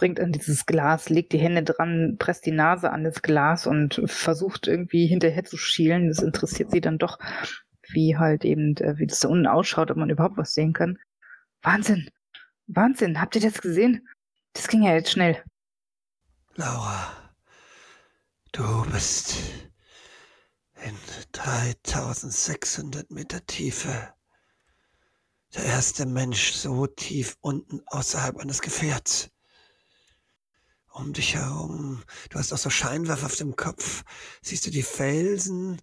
Springt an dieses Glas, legt die Hände dran, presst die Nase an das Glas und versucht irgendwie hinterher zu schielen. Das interessiert sie dann doch, wie halt eben, äh, wie das da unten ausschaut, ob man überhaupt was sehen kann. Wahnsinn! Wahnsinn! Habt ihr das gesehen? Das ging ja jetzt schnell. Laura, du bist in 3600 Meter Tiefe. Der erste Mensch so tief unten außerhalb eines Gefährts. Um dich herum, du hast auch so Scheinwerfer auf dem Kopf, siehst du die Felsen,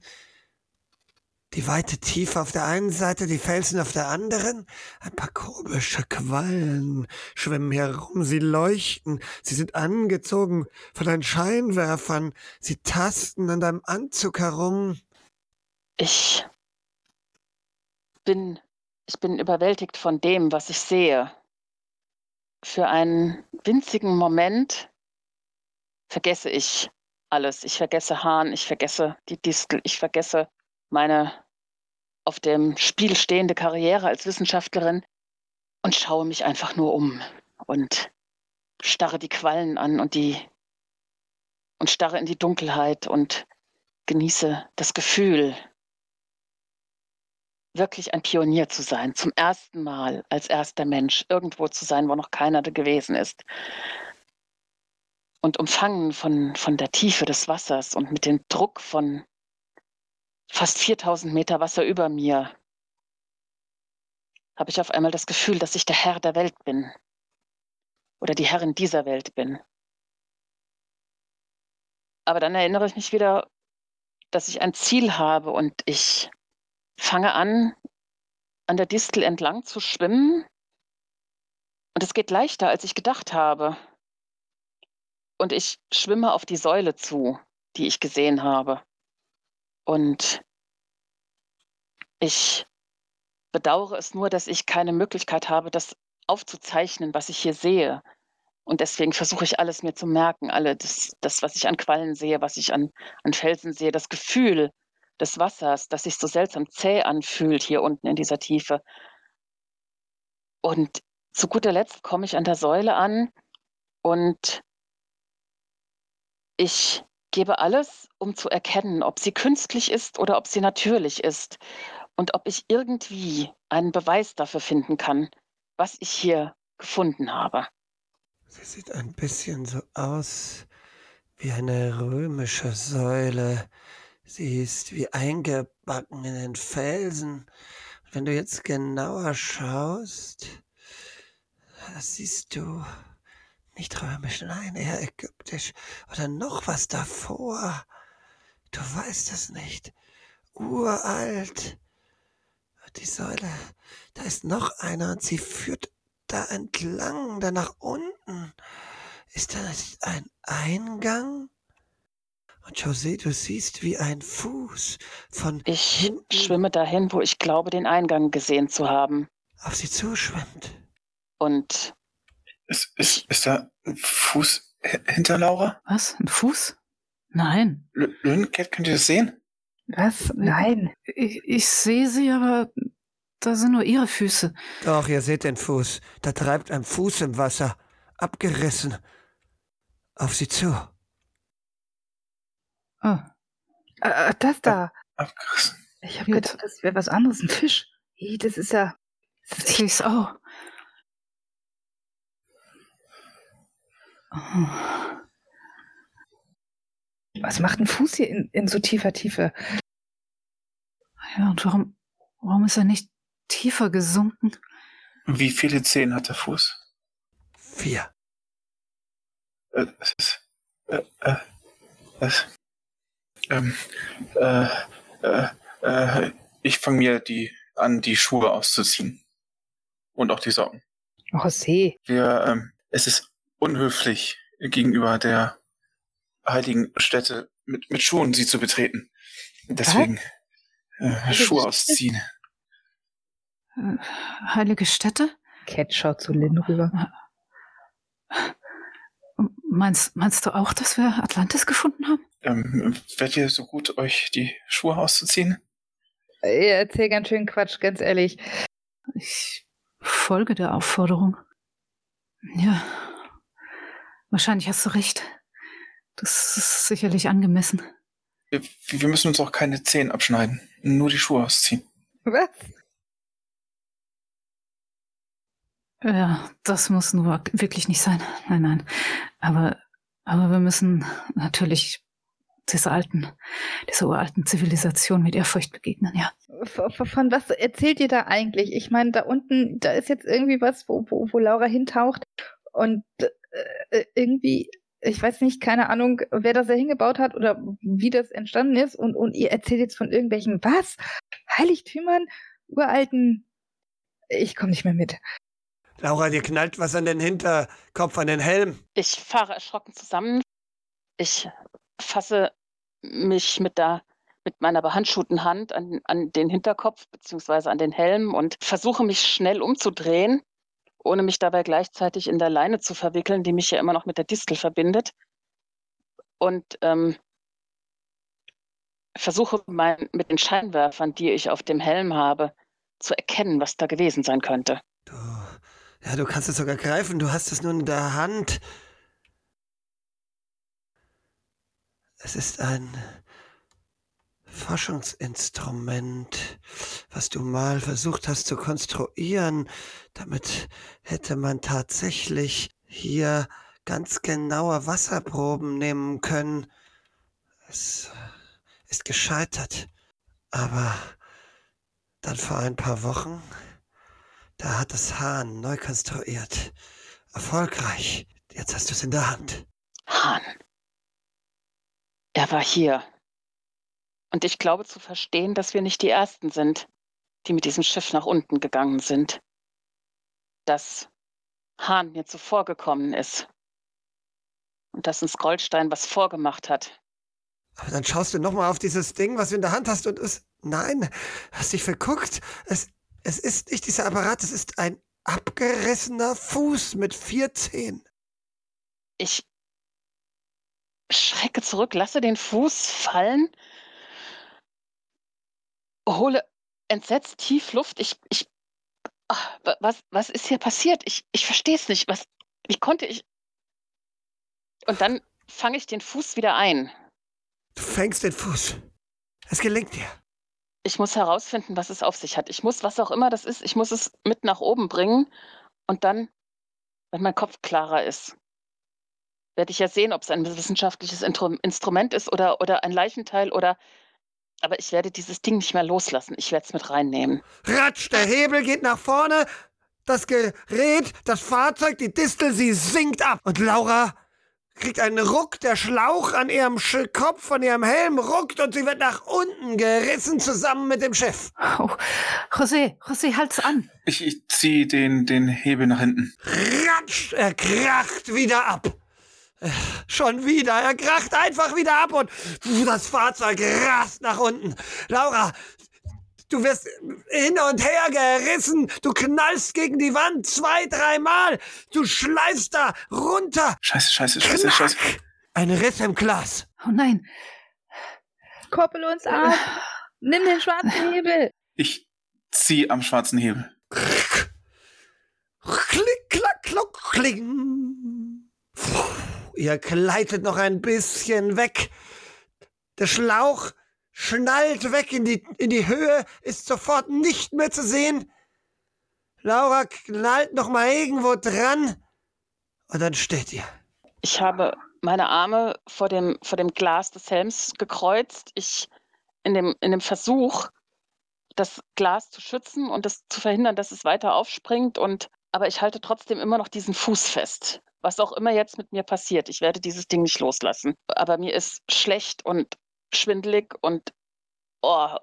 die weite Tiefe auf der einen Seite, die Felsen auf der anderen. Ein paar komische Quallen schwimmen herum, sie leuchten, sie sind angezogen von deinen Scheinwerfern, sie tasten an deinem Anzug herum. Ich bin, ich bin überwältigt von dem, was ich sehe. Für einen winzigen Moment vergesse ich alles. Ich vergesse Hahn, ich vergesse die Distel, ich vergesse meine auf dem Spiel stehende Karriere als Wissenschaftlerin und schaue mich einfach nur um und starre die Quallen an und die und starre in die Dunkelheit und genieße das Gefühl, wirklich ein Pionier zu sein, zum ersten Mal als erster Mensch irgendwo zu sein, wo noch keiner gewesen ist. Und umfangen von, von der Tiefe des Wassers und mit dem Druck von fast 4000 Meter Wasser über mir, habe ich auf einmal das Gefühl, dass ich der Herr der Welt bin oder die Herrin dieser Welt bin. Aber dann erinnere ich mich wieder, dass ich ein Ziel habe und ich fange an, an der Distel entlang zu schwimmen. Und es geht leichter, als ich gedacht habe. Und ich schwimme auf die Säule zu, die ich gesehen habe. Und ich bedauere es nur, dass ich keine Möglichkeit habe, das aufzuzeichnen, was ich hier sehe. Und deswegen versuche ich alles mir zu merken, alle das, das was ich an Quallen sehe, was ich an, an Felsen sehe, das Gefühl des Wassers, das sich so seltsam zäh anfühlt hier unten in dieser Tiefe. Und zu guter Letzt komme ich an der Säule an und ich gebe alles, um zu erkennen, ob sie künstlich ist oder ob sie natürlich ist und ob ich irgendwie einen Beweis dafür finden kann, was ich hier gefunden habe. Sie sieht ein bisschen so aus wie eine römische Säule. Sie ist wie eingebacken in den Felsen. Wenn du jetzt genauer schaust, siehst du nicht römisch, nein, eher ägyptisch oder noch was davor. Du weißt es nicht. Uralt. Die Säule, da ist noch einer und sie führt da entlang, da nach unten. Ist da nicht ein Eingang? Und José, du siehst wie ein Fuß von Ich hinten schwimme dahin, wo ich glaube, den Eingang gesehen zu haben. auf sie zuschwimmt. Und Ist, ist, ist da ein Fuß hinter Laura? Was? Ein Fuß? Nein. L- Lynn, könnt ihr das sehen? Was? Nein. Ich, ich sehe sie, aber da sind nur ihre Füße. Doch, ihr seht den Fuß. Da treibt ein Fuß im Wasser, abgerissen. Auf sie zu. Oh, Äh, das da. Abgerissen. Ich habe gedacht, das wäre was anderes. Ein Fisch. Das ist ja. Das sehe ich's auch. Oh. Was macht ein Fuß hier in, in so tiefer Tiefe? Ja, und warum, warum ist er nicht tiefer gesunken? Wie viele Zehen hat der Fuß? Vier. Äh, es ist. Äh, äh, was? Ähm, äh, äh, äh, ich fange mir die an, die Schuhe auszuziehen. Und auch die Socken. Oh, José. Wir, ähm, es ist unhöflich gegenüber der heiligen Stätte mit, mit Schuhen sie zu betreten. Deswegen äh, Schuhe ausziehen. Äh, heilige Stätte? Cat schaut zu Lynn rüber. Meinst, meinst du auch, dass wir Atlantis gefunden haben? Ähm, werdet ihr so gut, euch die Schuhe auszuziehen? Ihr erzählt ganz schön Quatsch, ganz ehrlich. Ich folge der Aufforderung. Ja, wahrscheinlich hast du recht. Das ist sicherlich angemessen. Wir, wir müssen uns auch keine Zehen abschneiden. Nur die Schuhe ausziehen. Was? Ja, das muss nur wirklich nicht sein. Nein, nein. Aber, aber wir müssen natürlich dieser alten, dieser uralten Zivilisation mit Ehrfurcht begegnen, ja. Von, von was erzählt ihr da eigentlich? Ich meine, da unten, da ist jetzt irgendwie was, wo, wo, wo Laura hintaucht und äh, irgendwie, ich weiß nicht, keine Ahnung, wer das da hingebaut hat oder wie das entstanden ist und, und ihr erzählt jetzt von irgendwelchen, was? Heiligtümern? Uralten? Ich komme nicht mehr mit. Laura, dir knallt was an den Hinterkopf, an den Helm. Ich fahre erschrocken zusammen. Ich fasse mich mit der mit meiner behandschuhten Hand an, an den Hinterkopf bzw. an den Helm und versuche mich schnell umzudrehen, ohne mich dabei gleichzeitig in der Leine zu verwickeln, die mich ja immer noch mit der Distel verbindet. Und ähm, versuche mein, mit den Scheinwerfern, die ich auf dem Helm habe, zu erkennen, was da gewesen sein könnte. Du, ja, du kannst es sogar greifen, du hast es nun in der Hand. Es ist ein Forschungsinstrument, was du mal versucht hast zu konstruieren. Damit hätte man tatsächlich hier ganz genaue Wasserproben nehmen können. Es ist gescheitert. Aber dann vor ein paar Wochen, da hat das Hahn neu konstruiert. Erfolgreich. Jetzt hast du es in der Hand. Hahn. Er war hier. Und ich glaube zu verstehen, dass wir nicht die Ersten sind, die mit diesem Schiff nach unten gegangen sind. Dass Hahn mir zuvor gekommen ist. Und dass uns Goldstein was vorgemacht hat. Aber dann schaust du nochmal auf dieses Ding, was du in der Hand hast und es. Nein, hast dich verguckt. Es, es ist nicht dieser Apparat, es ist ein abgerissener Fuß mit vier Zehen. Ich schrecke zurück, lasse den Fuß fallen, hole entsetzt tief Luft. Ich, ich, ach, was, was ist hier passiert? Ich, ich verstehe es nicht. Was, wie konnte ich? Und dann fange ich den Fuß wieder ein. Du fängst den Fuß. Es gelingt dir. Ich muss herausfinden, was es auf sich hat. Ich muss, was auch immer das ist, ich muss es mit nach oben bringen und dann, wenn mein Kopf klarer ist, werde ich ja sehen, ob es ein wissenschaftliches Instrument ist oder, oder ein Leichenteil oder. Aber ich werde dieses Ding nicht mehr loslassen. Ich werde es mit reinnehmen. Ratsch, der Hebel geht nach vorne. Das Gerät, das Fahrzeug, die Distel, sie sinkt ab. Und Laura kriegt einen Ruck, der Schlauch an ihrem Sch Kopf von ihrem Helm ruckt und sie wird nach unten gerissen zusammen mit dem Schiff. Oh, José, José, halt's an. Ich, ich ziehe den, den Hebel nach hinten. Ratsch, er kracht wieder ab. Schon wieder. Er kracht einfach wieder ab und das Fahrzeug rast nach unten. Laura, du wirst hin und her gerissen. Du knallst gegen die Wand zwei, dreimal. Du schleifst da runter. Scheiße, scheiße, scheiße, Knack. scheiße. Ein Riss im Glas. Oh nein. Koppel uns ab. Nimm den schwarzen Hebel. Ich ziehe am schwarzen Hebel. Klick, klack, klock, kling. Puh, Ihr gleitet noch ein bisschen weg. Der Schlauch schnallt weg in die, in die Höhe, ist sofort nicht mehr zu sehen. Laura knallt noch mal irgendwo dran und dann steht ihr. Ich habe meine Arme vor dem, vor dem Glas des Helms gekreuzt. Ich in dem, in dem Versuch, das Glas zu schützen und das zu verhindern, dass es weiter aufspringt. Und aber ich halte trotzdem immer noch diesen Fuß fest. Was auch immer jetzt mit mir passiert, ich werde dieses Ding nicht loslassen. Aber mir ist schlecht und schwindelig und oh,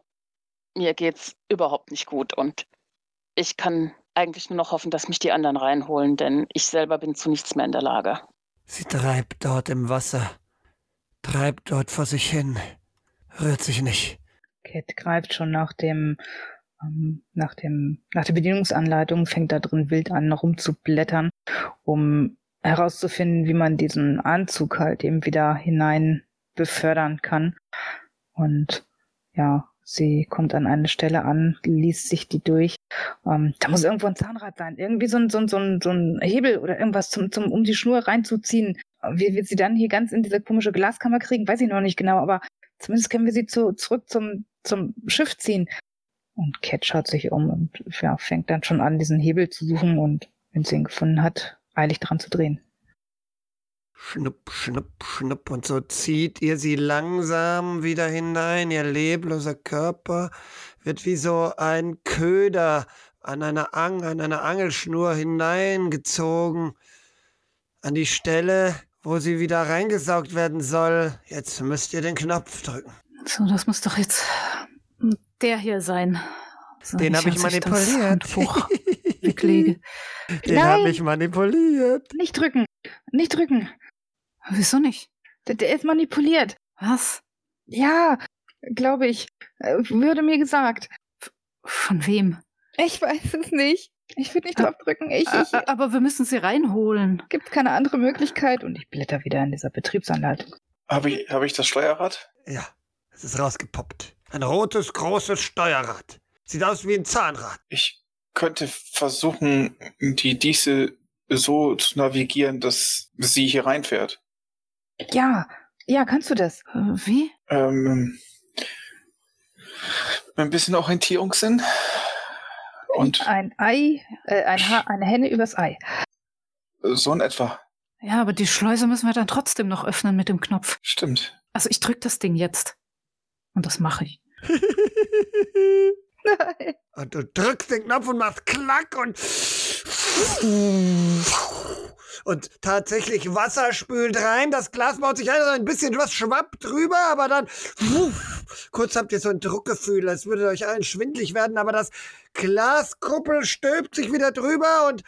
mir geht's überhaupt nicht gut. Und ich kann eigentlich nur noch hoffen, dass mich die anderen reinholen, denn ich selber bin zu nichts mehr in der Lage. Sie treibt dort im Wasser, treibt dort vor sich hin, rührt sich nicht. Cat greift schon nach dem, ähm, nach dem, nach der Bedienungsanleitung, fängt da drin wild an, noch rumzublättern, um herauszufinden, wie man diesen Anzug halt eben wieder hinein befördern kann. Und ja, sie kommt an eine Stelle an, liest sich die durch. Ähm, da muss irgendwo ein Zahnrad sein, irgendwie so ein, so ein, so ein, so ein Hebel oder irgendwas, zum, zum, um die Schnur reinzuziehen. wie wir sie dann hier ganz in diese komische Glaskammer kriegen, weiß ich noch nicht genau, aber zumindest können wir sie zu, zurück zum, zum Schiff ziehen. Und Cat schaut sich um und ja, fängt dann schon an, diesen Hebel zu suchen und wenn sie ihn gefunden hat, eilig dran zu drehen. Schnupp, schnupp, schnupp. Und so zieht ihr sie langsam wieder hinein. Ihr lebloser Körper wird wie so ein Köder an einer, Ang an einer Angelschnur hineingezogen. An die Stelle, wo sie wieder reingesaugt werden soll. Jetzt müsst ihr den Knopf drücken. So, das muss doch jetzt der hier sein. So, den habe ich manipuliert. weglege. Den habe ich manipuliert. Nicht drücken. Nicht drücken. Wieso nicht? Der, der ist manipuliert. Was? Ja, glaube ich. Äh, würde mir gesagt. Von wem? Ich weiß es nicht. Ich würde nicht drauf drücken. Ich, ich, aber wir müssen sie reinholen. Gibt keine andere Möglichkeit. Und ich blätter wieder in dieser Betriebsanleitung. Habe ich, hab ich das Steuerrad? Ja, es ist rausgepoppt. Ein rotes, großes Steuerrad. Sieht aus wie ein Zahnrad. Ich könnte versuchen, die Diesel so zu navigieren, dass sie hier reinfährt. Ja, ja, kannst du das? Wie? Ähm, ein bisschen Orientierungssinn. Und ein Ei, äh, ein ha eine Henne übers Ei. So in etwa. Ja, aber die Schleuse müssen wir dann trotzdem noch öffnen mit dem Knopf. Stimmt. Also ich drück das Ding jetzt. Und das mache ich. Nein. Und du drückst den Knopf und machst Klack und und tatsächlich Wasser spült rein. Das Glas baut sich also ein bisschen was schwappt drüber, aber dann kurz habt ihr so ein Druckgefühl, als würde euch allen schwindlig werden, aber das Glaskuppel stülpt sich wieder drüber und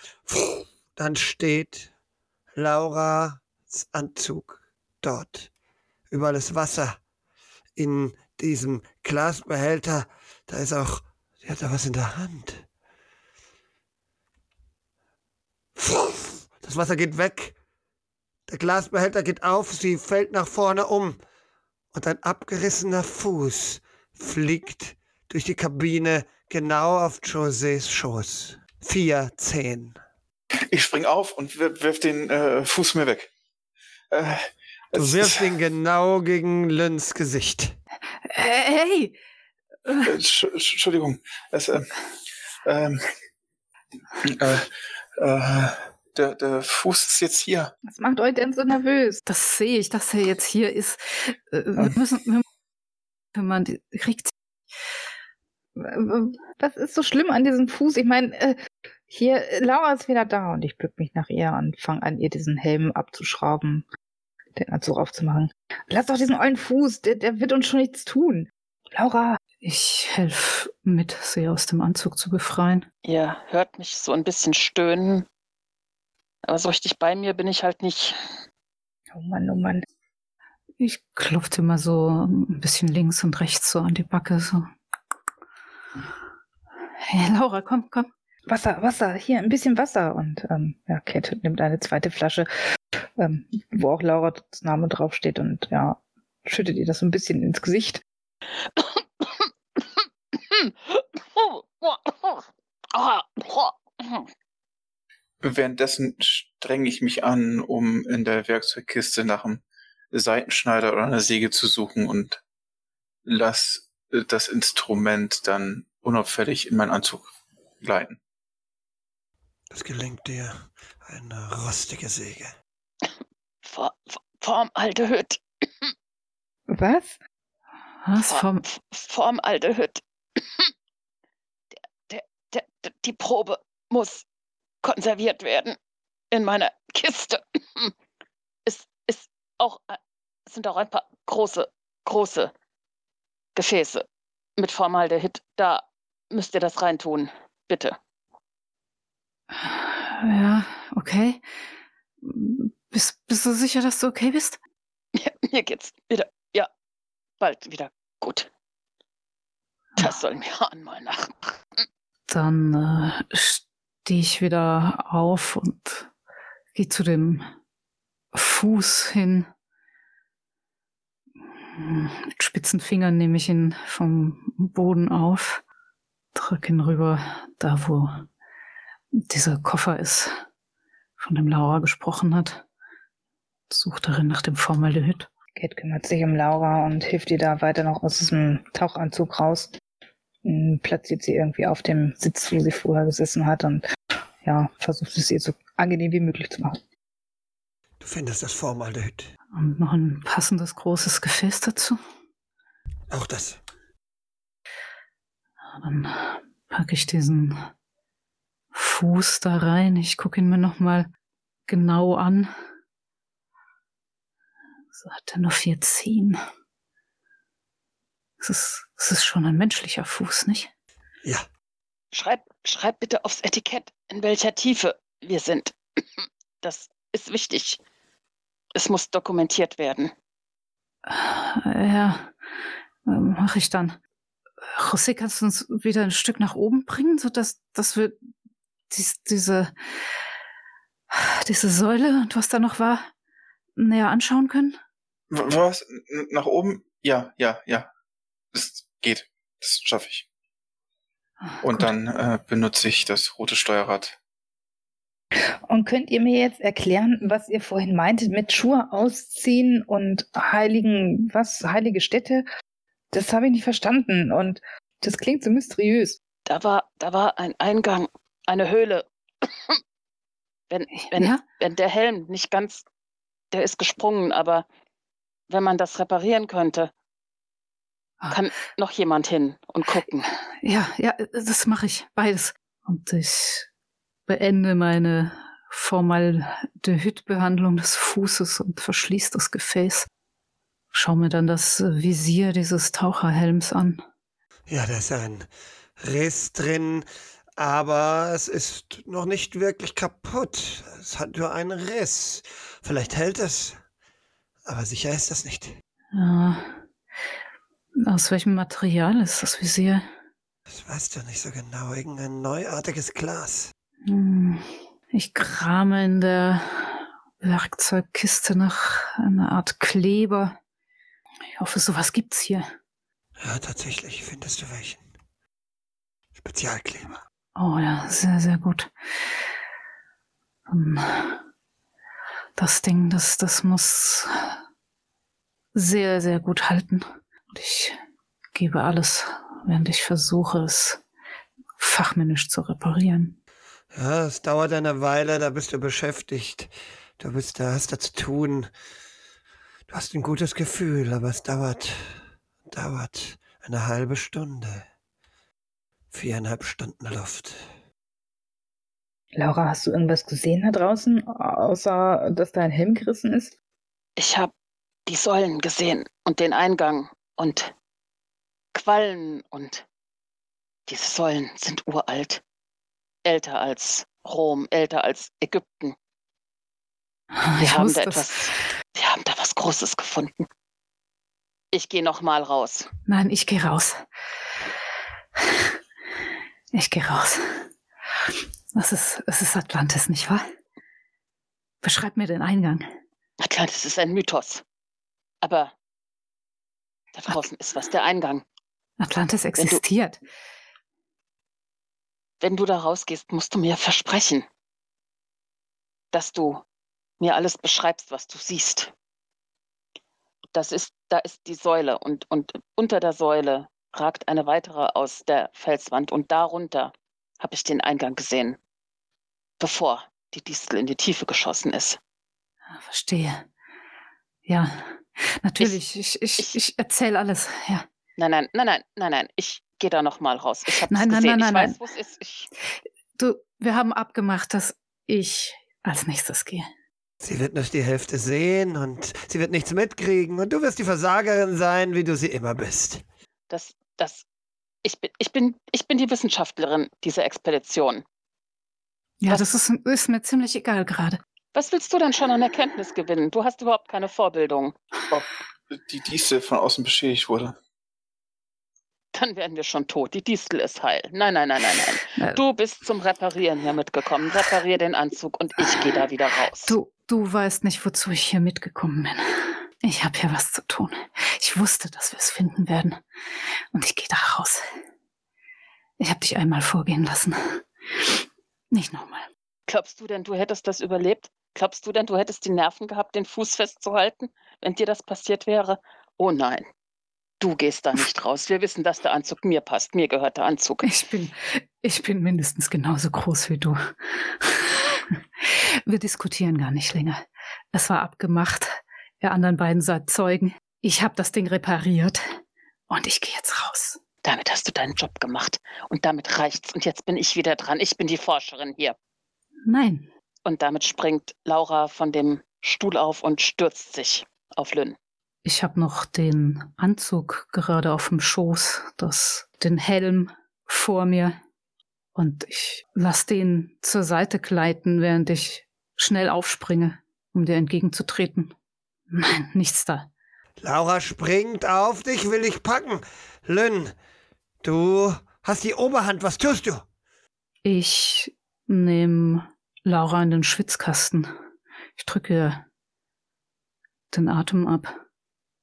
dann steht Lauras Anzug dort. Überall ist Wasser in diesem Glasbehälter. Da ist auch, sie hat da was in der Hand. Das Wasser geht weg. Der Glasbehälter geht auf, sie fällt nach vorne um. Und ein abgerissener Fuß fliegt durch die Kabine genau auf Josés Schoß. Vier, zehn. Ich spring auf und wirf den äh, Fuß mir weg. Äh, du wirfst ihn genau gegen Lynns Gesicht. Hey! Äh, Entschuldigung. Es, äh, ähm, äh, äh, der, der Fuß ist jetzt hier. Was macht euch denn so nervös? Das sehe ich, dass er jetzt hier ist. Äh, wir müssen, wir, wenn man kriegt. Was ist so schlimm an diesem Fuß? Ich meine, äh, hier, Laura ist wieder da und ich bück mich nach ihr und fange an, ihr diesen Helm abzuschrauben, den Anzug aufzumachen. Lass doch diesen ollen Fuß, der, der wird uns schon nichts tun. Laura. Ich helfe mit, sie aus dem Anzug zu befreien. Ihr hört mich so ein bisschen stöhnen. Aber so richtig bei mir bin ich halt nicht. Oh Mann, oh Mann. Ich klopfte immer so ein bisschen links und rechts so an die Backe. So. Hey, Laura, komm, komm. Wasser, Wasser, hier ein bisschen Wasser. Und ähm, ja, Kate nimmt eine zweite Flasche, ähm, wo auch Laura's Name draufsteht und ja, schüttet ihr das so ein bisschen ins Gesicht. Währenddessen strenge ich mich an, um in der Werkzeugkiste nach einem Seitenschneider oder einer Säge zu suchen und lass das Instrument dann unauffällig in meinen Anzug gleiten. Das gelingt dir. Eine rostige Säge. Vor, Formaldehyd. Was? Was? Form, Formaldehyd. Der, der, der, die Probe muss konserviert werden in meiner Kiste. Es ist auch, es sind auch ein paar große, große Gefäße mit Formaldehyd. Da müsst ihr das reintun, bitte. Ja, okay. Bist, bist du sicher, dass du okay bist? Ja, mir geht's wieder, ja, bald wieder gut. Das soll mir einmal nach. Dann äh, stehe ich wieder auf und gehe zu dem Fuß hin. Mit spitzen Fingern nehme ich ihn vom Boden auf, drücke ihn rüber, da wo dieser Koffer ist, von dem Laura gesprochen hat. suche darin nach dem Formaldehyd. Kate kümmert sich um Laura und hilft ihr da weiter noch aus diesem Tauchanzug raus. Hm, Platziert sie irgendwie auf dem Sitz, wo sie vorher gesessen hat und ja, versucht es ihr so angenehm wie möglich zu machen. Du findest das Formaldehyd. Und noch ein passendes großes Gefäß dazu. Auch das. Dann packe ich diesen Fuß da rein. Ich gucke ihn mir nochmal genau an. So hat er nur vier Zehen. Es ist, es ist schon ein menschlicher Fuß, nicht? Ja. Schreib, schreib bitte aufs Etikett, in welcher Tiefe wir sind. Das ist wichtig. Es muss dokumentiert werden. Ja, mache ich dann. José, kannst du uns wieder ein Stück nach oben bringen, sodass dass wir dies, diese, diese Säule und was da noch war, näher anschauen können? Was? Nach oben? Ja, ja, ja. Das geht. Das schaffe ich. Und Gut. dann äh, benutze ich das rote Steuerrad. Und könnt ihr mir jetzt erklären, was ihr vorhin meintet mit Schuhe ausziehen und heiligen, was, heilige Städte? Das habe ich nicht verstanden und das klingt so mysteriös. Da war, da war ein Eingang, eine Höhle. wenn, wenn, ja? wenn der Helm nicht ganz, der ist gesprungen, aber wenn man das reparieren könnte. Kann noch jemand hin und gucken. Ja, ja, das mache ich. Beides. Und ich beende meine Formaldehyd-Behandlung des Fußes und verschließe das Gefäß. Schau mir dann das Visier dieses Taucherhelms an. Ja, da ist ein Riss drin, aber es ist noch nicht wirklich kaputt. Es hat nur einen Riss. Vielleicht hält es, aber sicher ist das nicht. Ja. Aus welchem Material ist das Visier? Das weißt du nicht so genau. Irgendein neuartiges Glas. Hm, Ich krame in der Werkzeugkiste nach einer Art Kleber. Ich hoffe, sowas gibt's hier. Ja, tatsächlich findest du welchen. Spezialkleber. Oh ja, sehr, sehr gut. Ähm, Das Ding, das, das muss sehr, sehr gut halten. Und ich gebe alles, während ich versuche, es fachmännisch zu reparieren. Ja, es dauert eine Weile, da bist du beschäftigt. Du bist da, hast da zu tun. Du hast ein gutes Gefühl, aber es dauert, dauert eine halbe Stunde. Viereinhalb Stunden Luft. Laura, hast du irgendwas gesehen da draußen, außer dass dein Helm gerissen ist? Ich habe die Säulen gesehen und den Eingang und Quallen und diese Säulen sind uralt. Älter als Rom, älter als Ägypten. Wir Ich haben da das- etwas, wir haben da was Großes gefunden. Ich gehe noch mal raus. Nein, ich gehe raus. Ich gehe raus. Das ist, es ist Atlantis, nicht wahr? Beschreib mir den Eingang. Atlantis ist ein Mythos. Aber da draußen ist was, der Eingang. Atlantis du- existiert. Wenn du da rausgehst, musst du mir versprechen, dass du mir alles beschreibst, was du siehst. Das ist, da ist die Säule und, und unter der Säule ragt eine weitere aus der Felswand und darunter habe ich den Eingang gesehen, bevor die Distel in die Tiefe geschossen ist. Ah, Verstehe. Ja, natürlich. Ich, ich, ich- ich, erzähle alles. Ja. Nein, nein, nein, nein, nein, nein, ich gehe da noch mal raus. Ich habe Nein, nein, gesehen, nein, ich nein, weiß, wo es ist. Ich, Du, wir haben abgemacht, dass ich als nächstes gehe. Sie wird nicht die Hälfte sehen und sie wird nichts mitkriegen und du wirst die Versagerin sein, wie du sie immer bist. das, das, ich bin, ich bin, ich bin die Wissenschaftlerin dieser Expedition. Ja, Was- das ist, ist mir ziemlich egal gerade. Was willst du denn schon an Erkenntnis gewinnen? Du hast überhaupt keine Vorbildung. Ob die Distel von außen beschädigt wurde. Dann wären wir schon tot. Die Distel ist heil. Nein, nein, nein, nein, nein. Du bist zum Reparieren hier mitgekommen. Reparier den Anzug und ich gehe da wieder raus. Du, du weißt nicht, wozu ich hier mitgekommen bin. Ich habe hier was zu tun. Ich wusste, dass wir es finden werden. Und ich gehe da raus. Ich habe dich einmal vorgehen lassen. Nicht nochmal. Glaubst du denn, du hättest das überlebt? Glaubst du denn, du hättest die Nerven gehabt, den Fuß festzuhalten, wenn dir das passiert wäre? Oh nein. Du gehst da nicht raus. Wir wissen, dass der Anzug mir passt. Mir gehört der Anzug. Ich bin, ich bin mindestens genauso groß wie du. Wir diskutieren gar nicht länger. Es war abgemacht. Ihr anderen beiden seid Zeugen. Ich habe das Ding repariert und ich gehe jetzt raus. Damit hast du deinen Job gemacht und damit reicht's. Und jetzt bin ich wieder dran. Ich bin die Forscherin hier. Nein. Und damit springt Laura von dem Stuhl auf und stürzt sich auf Lynn. Ich habe noch den Anzug gerade auf dem Schoß, das, den Helm vor mir. Und ich lasse den zur Seite gleiten, während ich schnell aufspringe, um dir entgegenzutreten. Nein, nichts da. Laura springt auf dich, will ich packen. Lynn, du hast die Oberhand, was tust du? Ich nehme Laura in den Schwitzkasten. Ich drücke den Atem ab.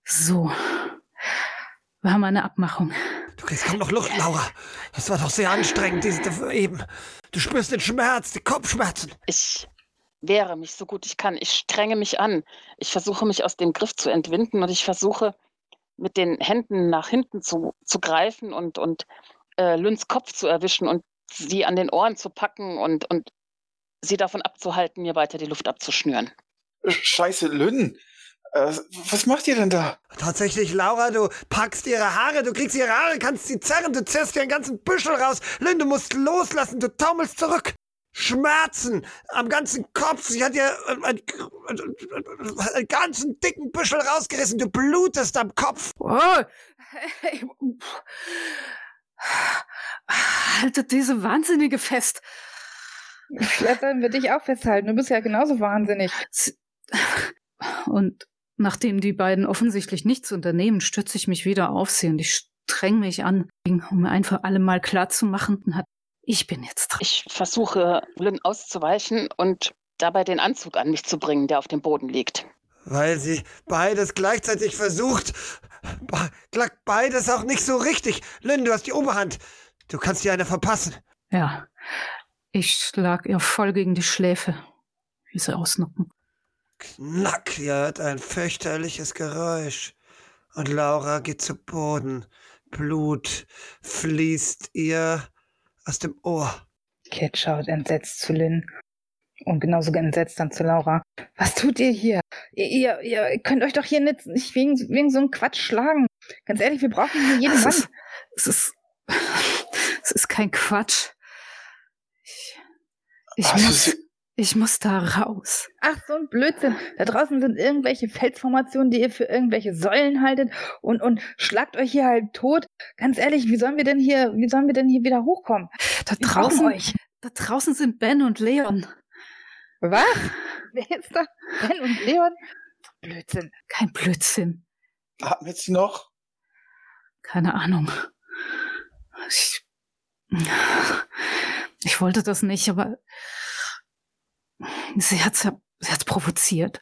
So. Wir haben eine Abmachung. Du kriegst kaum noch Luft, Laura. Das war doch sehr anstrengend, diese eben. Du spürst den Schmerz, die Kopfschmerzen. Ich wehre mich so gut ich kann. Ich strenge mich an. Ich versuche mich aus dem Griff zu entwinden und ich versuche mit den Händen nach hinten zu, zu greifen und, und äh, Lynns Kopf zu erwischen und sie an den Ohren zu packen und, und sie davon abzuhalten, mir weiter die Luft abzuschnüren. Scheiße, Lynn. Äh, was macht ihr denn da? Tatsächlich, Laura, du packst ihre Haare, du kriegst ihre Haare, kannst sie zerren, du zerrst dir einen ganzen Büschel raus. Lynn, du musst loslassen, du taumelst zurück. Schmerzen am ganzen Kopf. Sie hat dir einen, einen ganzen dicken Büschel rausgerissen. Du blutest am Kopf. Oh. Haltet diese Wahnsinnige fest. Vielleicht sollen wir dich auch festhalten. Du bist ja genauso wahnsinnig. Und nachdem die beiden offensichtlich nichts unternehmen, stütze ich mich wieder auf sie und ich streng mich an, um mir einfach alle mal klarzumachen, ich bin jetzt dran. Ich versuche, Lynn auszuweichen und dabei den Anzug an mich zu bringen, der auf dem Boden liegt. Weil sie beides gleichzeitig versucht. Klappt beides auch nicht so richtig. Lynn, du hast die Oberhand. Du kannst dir eine verpassen. Ja. Ich schlag ihr voll gegen die Schläfe, wie sie ausnucken. Knack, ihr hört ein fürchterliches Geräusch. Und Laura geht zu Boden. Blut fließt ihr aus dem Ohr. Cat schaut entsetzt zu Lynn und genauso entsetzt dann zu Laura. Was tut ihr hier? Ihr, ihr, ihr könnt euch doch hier nicht, nicht wegen, wegen so einem Quatsch schlagen. Ganz ehrlich, wir brauchen hier jeden Mann. Ist, es ist, es ist kein Quatsch. Ich, ich muss, ich muss da raus. Ach, so ein Blödsinn. Da draußen sind irgendwelche Felsformationen, die ihr für irgendwelche Säulen haltet und, und schlagt euch hier halt tot. Ganz ehrlich, wie sollen wir denn hier, wie sollen wir denn hier wieder hochkommen? Da draußen, euch. da draußen sind Ben und Leon. Was? Wer ist da? Ben und Leon? Blödsinn. Kein Blödsinn. Haben wir sie noch? Keine Ahnung. Ich, ich wollte das nicht, aber Sie hat's, sie hat's provoziert.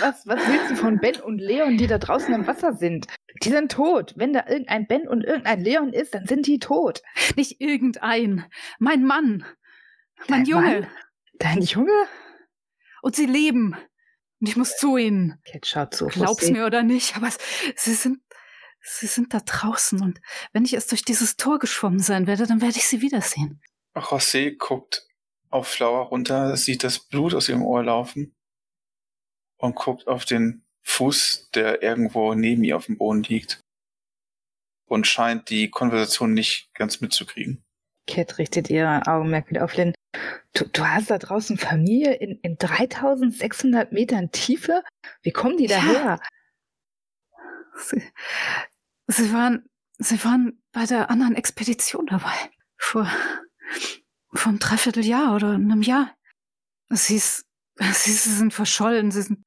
Was, was willst du von Ben und Leon, die da draußen im Wasser sind? Die sind tot. Wenn da irgendein Ben und irgendein Leon ist, dann sind die tot. Nicht irgendein. Mein Mann. Mein Dein Junge. Mann? Dein Junge? Und sie leben. Und ich muss zu ihnen. Cat schaut so. Glaub's mir oder nicht, aber sie sind, sie sind da draußen. Und wenn ich erst durch dieses Tor geschwommen sein werde, dann werde ich sie wiedersehen. José guckt auf Flower runter, sieht das Blut aus ihrem Ohr laufen und guckt auf den Fuß, der irgendwo neben ihr auf dem Boden liegt und scheint die Konversation nicht ganz mitzukriegen. Cat richtet ihre Augenmerk wieder auf Lynn. Du, du hast da draußen Familie in, in 3600 Metern Tiefe? Wie kommen die Ja. daher? Sie, sie waren, sie waren bei der anderen Expedition dabei. Vor, vor einem Dreivierteljahr oder einem Jahr. Sie, ist, sie, sie sind verschollen, sie sind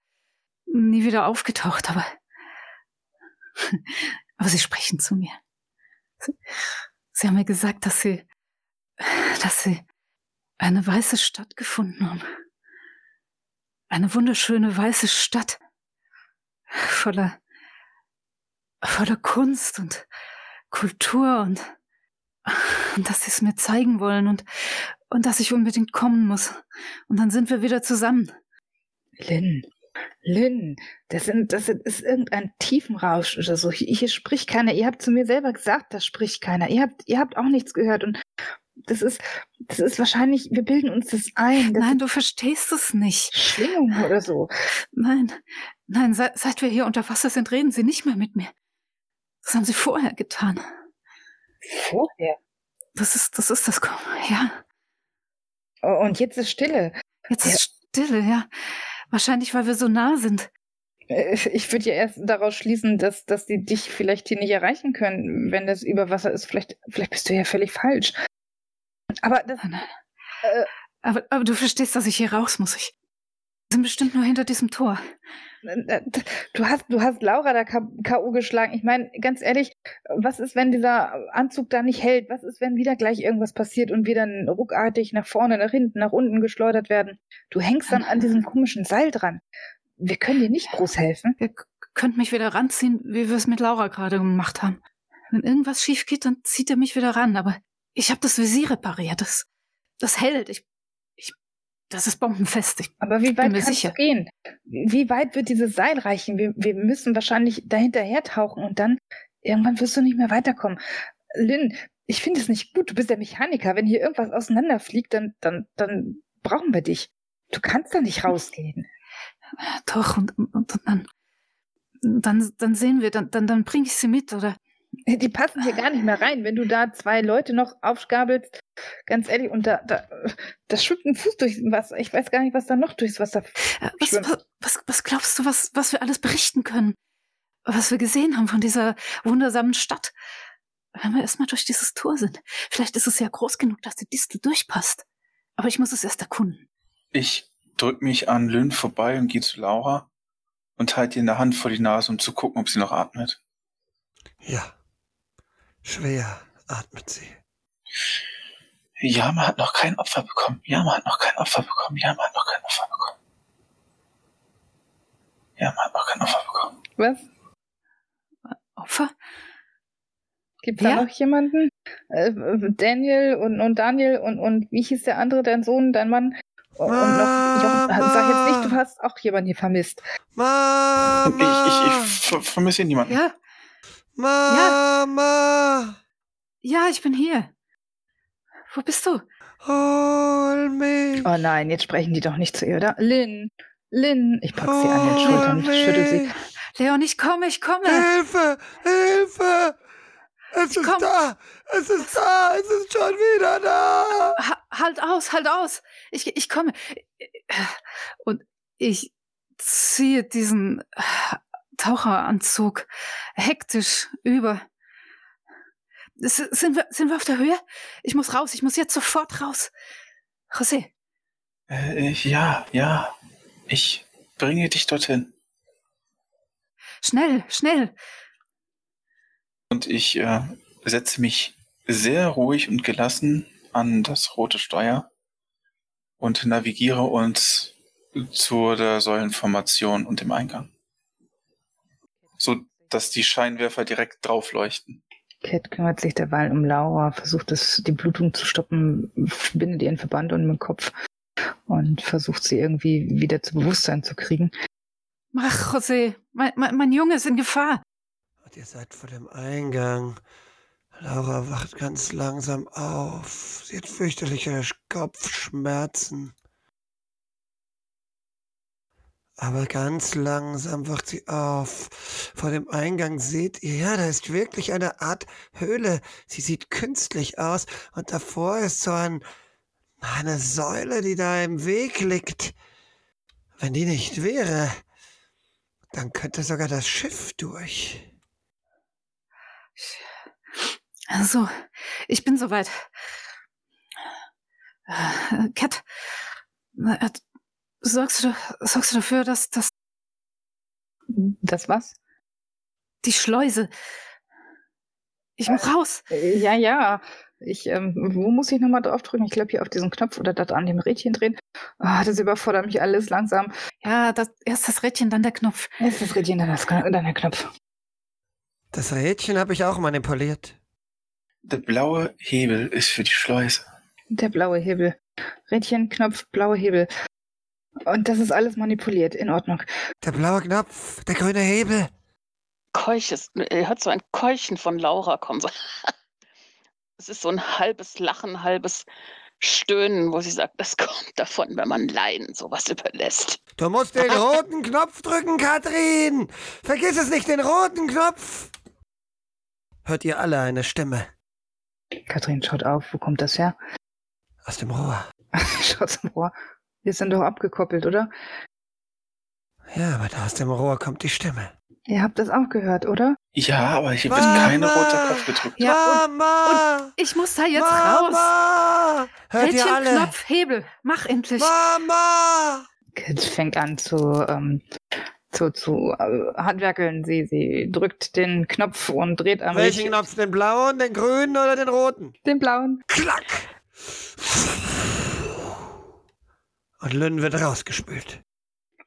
nie wieder aufgetaucht, aber, aber sie sprechen zu mir. Sie, sie haben mir gesagt, dass sie, dass sie eine weiße Stadt gefunden haben. Eine wunderschöne weiße Stadt. Voller, voller Kunst und Kultur und, und dass sie es mir zeigen wollen und, und dass ich unbedingt kommen muss. Und dann sind wir wieder zusammen. Lynn, Lynn, das, sind, das ist irgendein Tiefenrausch oder so. Hier, spricht keiner. Ihr habt zu mir selber gesagt, da spricht keiner. Ihr habt, ihr habt auch nichts gehört. Und das ist, das ist wahrscheinlich, wir bilden uns das ein. Das Nein, du verstehst es nicht. Schwingung oder so. Nein, nein, seit, seit wir hier unter Wasser sind, reden sie nicht mehr mit mir. Das haben sie vorher getan. Vorher? Das ist, das ist das, ja. Und jetzt ist Stille. Jetzt ist ja. Stille, ja. Wahrscheinlich, weil wir so nah sind. Äh, ich würde ja erst daraus schließen, dass, dass die dich vielleicht hier nicht erreichen können, wenn das über Wasser ist. Vielleicht, vielleicht bist du ja völlig falsch. Aber das. Äh, aber, aber du verstehst, dass ich hier raus muss. Ich sind bestimmt nur hinter diesem Tor. Du hast, du hast Laura da K.O. geschlagen. Ich meine, ganz ehrlich, was ist, wenn dieser Anzug da nicht hält? Was ist, wenn wieder gleich irgendwas passiert und wir dann ruckartig nach vorne, nach hinten, nach unten geschleudert werden? Du hängst dann an diesem komischen Seil dran. Wir können dir nicht groß helfen. Ihr könnt mich wieder ranziehen, wie wir es mit Laura gerade gemacht haben. Wenn irgendwas schief geht, dann zieht er mich wieder ran. Aber ich habe das Visier repariert. Das, das hält. Ich das ist bombenfest. Ich Aber wie weit kann es gehen? Wie weit wird dieses Seil reichen? Wir, wir müssen wahrscheinlich dahinterher tauchen und dann irgendwann wirst du nicht mehr weiterkommen. Lynn, ich finde es nicht gut. Du bist der Mechaniker. Wenn hier irgendwas auseinanderfliegt, dann, dann, dann brauchen wir dich. Du kannst da nicht rausgehen. Doch, und, und, und dann, dann, dann sehen wir, dann, dann, dann bringe ich sie mit, oder? Die passen hier gar nicht mehr rein. Wenn du da zwei Leute noch aufgabelst, ganz ehrlich, und da, da, da schwimmt ein Fuß durchs Wasser. Ich weiß gar nicht, was da noch durchs Wasser äh, was, was, was, was glaubst du, was, was wir alles berichten können? Was wir gesehen haben von dieser wundersamen Stadt? Wenn wir erstmal durch dieses Tor sind. Vielleicht ist es ja groß genug, dass die Distel durchpasst. Aber ich muss es erst erkunden. Ich drück mich an Lynn vorbei und gehe zu Laura und halte ihr in der Hand vor die Nase, um zu gucken, ob sie noch atmet. Ja, Schwer atmet sie. Ja, man hat noch kein Opfer bekommen. Ja, man hat noch kein Opfer bekommen. Ja, man hat noch kein Opfer bekommen. Ja, man hat noch kein Opfer bekommen. Was? Opfer? Gibt es da noch jemanden? Äh, Daniel und, und Daniel und, und wie hieß der andere, dein Sohn, dein Mann? Und noch, Jochen, sag jetzt nicht, du hast auch jemanden hier vermisst. Mama! Ich, ich, ich vermisse niemanden. Ja, Mama! Ja, ich bin hier. Wo bist du? Hol mich! Oh nein, jetzt sprechen die doch nicht zu ihr, oder? Lynn, Lynn, ich pack sie an den Schultern, schüttel sie. Leon, ich komme, ich komme. Hilfe, Hilfe! Es ist da! Es ist da! Es ist schon wieder da! Ha halt aus, halt aus! Ich, ich komme. Und ich ziehe diesen Taucheranzug hektisch über. Sind wir, sind wir auf der Höhe? Ich muss raus, ich muss jetzt sofort raus. José. Äh, ja, ja. Ich bringe dich dorthin. Schnell, schnell. Und ich äh, setze mich sehr ruhig und gelassen an das rote Steuer und navigiere uns zu der Säulenformation und dem Eingang so dass die Scheinwerfer direkt drauf leuchten. Cat kümmert sich derweil um Laura, versucht es, die Blutung zu stoppen, bindet ihren Verband um den Kopf und versucht sie irgendwie wieder zu Bewusstsein zu kriegen. Ach, José, mein, mein, mein Junge ist in Gefahr. Und ihr seid vor dem Eingang. Laura wacht ganz langsam auf. Sie hat fürchterliche Kopfschmerzen. Aber ganz langsam wacht sie auf. Vor dem Eingang seht ihr, ja, da ist wirklich eine Art Höhle. Sie sieht künstlich aus und davor ist so ein, eine Säule, die da im Weg liegt. Wenn die nicht wäre, dann könnte sogar das Schiff durch. Also, ich bin soweit. Cat, äh, sorgst du, sorgst du dafür, dass das. Das was? Die Schleuse. Ich muss äh, raus. Ja, ja. Ich, ähm, wo muss ich nochmal draufdrücken? Ich glaube hier auf diesen Knopf oder das an dem Rädchen drehen. Oh, das überfordert mich alles langsam. Ja, das, erst das Rädchen, dann der Knopf. Erst das Rädchen, dann, das, dann der Knopf. Das Rädchen habe ich auch manipuliert. Der blaue Hebel ist für die Schleuse. Der blaue Hebel. Rädchen, Knopf, blauer Hebel. Und das ist alles manipuliert. In Ordnung. Der blaue Knopf, der grüne Hebel. Keuches, er hat so ein Keuchen von Laura kommen. Es ist so ein halbes Lachen, halbes Stöhnen, wo sie sagt, das kommt davon, wenn man Laien sowas überlässt. Du musst den roten Knopf drücken, Katrin. Vergiss es nicht, den roten Knopf. Hört ihr alle eine Stimme Kathrin schaut auf. Wo kommt das her? aus dem Rohr? Schaut zum Rohr. Wir sind doch abgekoppelt, oder? Ja, aber da aus dem Rohr kommt die Stimme. Ihr habt das auch gehört, oder? Ja, aber hier wird Mama! keine rote Knopf gedrückt. Ja, und- Mama! Ich muss da jetzt raus. Mama! Hört ihr Rädchen, alle? Knopf, Hebel. Mach endlich. Mama! Kit fängt an zu, ähm, zu, zu äh, handwerkeln. Sie, sie drückt den Knopf und dreht am Welchen Knopf? Den blauen, den grünen oder den roten? Den blauen. Klack! Und Lynn wird rausgespült.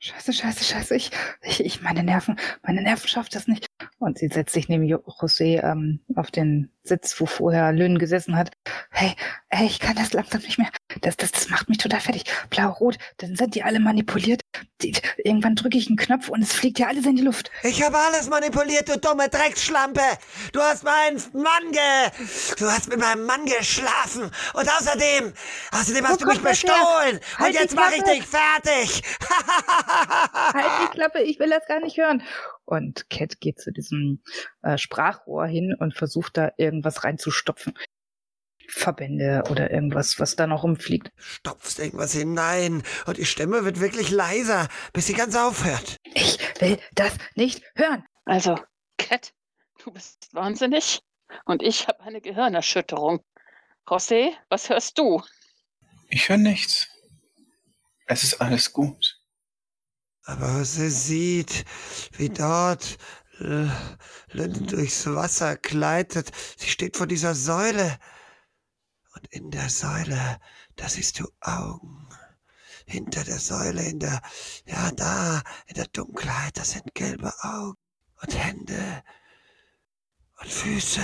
Scheiße, scheiße, scheiße. Ich, ich, ich, meine Nerven, meine Nerven schafft das nicht. Und sie setzt sich neben Jo- José ähm, auf den Sitz, wo vorher Lynn gesessen hat. Hey, hey, ich kann das langsam nicht mehr. Das, das, das macht mich total fertig. Blau-rot, dann sind die alle manipuliert. Die, irgendwann drücke ich einen Knopf und es fliegt ja alles in die Luft. Ich habe alles manipuliert, du dumme Drecksschlampe. Du hast meinen Mann ge... Du hast mit meinem Mann geschlafen. Und außerdem, außerdem hast Wo du mich bestohlen. Und Halt die jetzt mache ich dich fertig. Halt die Klappe, ich will das gar nicht hören. Und Cat geht zu diesem äh, Sprachrohr hin und versucht da irgendwas reinzustopfen. Verbände oder irgendwas, was da noch rumfliegt. Stopfst irgendwas hinein und die Stimme wird wirklich leiser, bis sie ganz aufhört. Ich will das nicht hören. Also, Cat, du bist wahnsinnig und ich habe eine Gehirnerschütterung. José, was hörst du? Ich höre nichts. Es ist alles gut. Aber sie sieht, wie dort L- Lynn durchs Wasser gleitet. Sie steht vor dieser Säule. Und in der Säule, da siehst du Augen. Hinter der Säule, in der, ja, da, in der Dunkelheit, das sind gelbe Augen. Und Hände. Und Füße.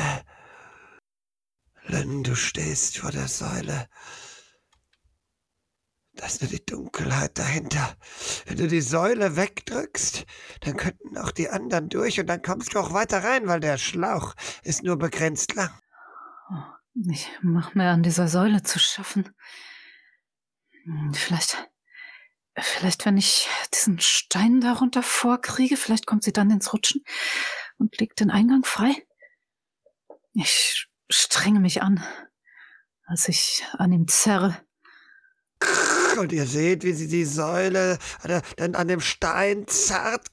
Lynn, du stehst vor der Säule. Da ist nur die Dunkelheit dahinter. Wenn du die Säule wegdrückst, dann könnten auch die anderen durch und dann kommst du auch weiter rein, weil der Schlauch ist nur begrenzt lang. Ich mach mir an dieser Säule zu schaffen. Vielleicht, vielleicht, wenn ich diesen Stein darunter vorkriege, vielleicht kommt sie dann ins Rutschen und legt den Eingang frei. Ich strenge mich an, als ich an ihm zerre. Und ihr seht, wie sie die Säule dann an dem Stein zerrt.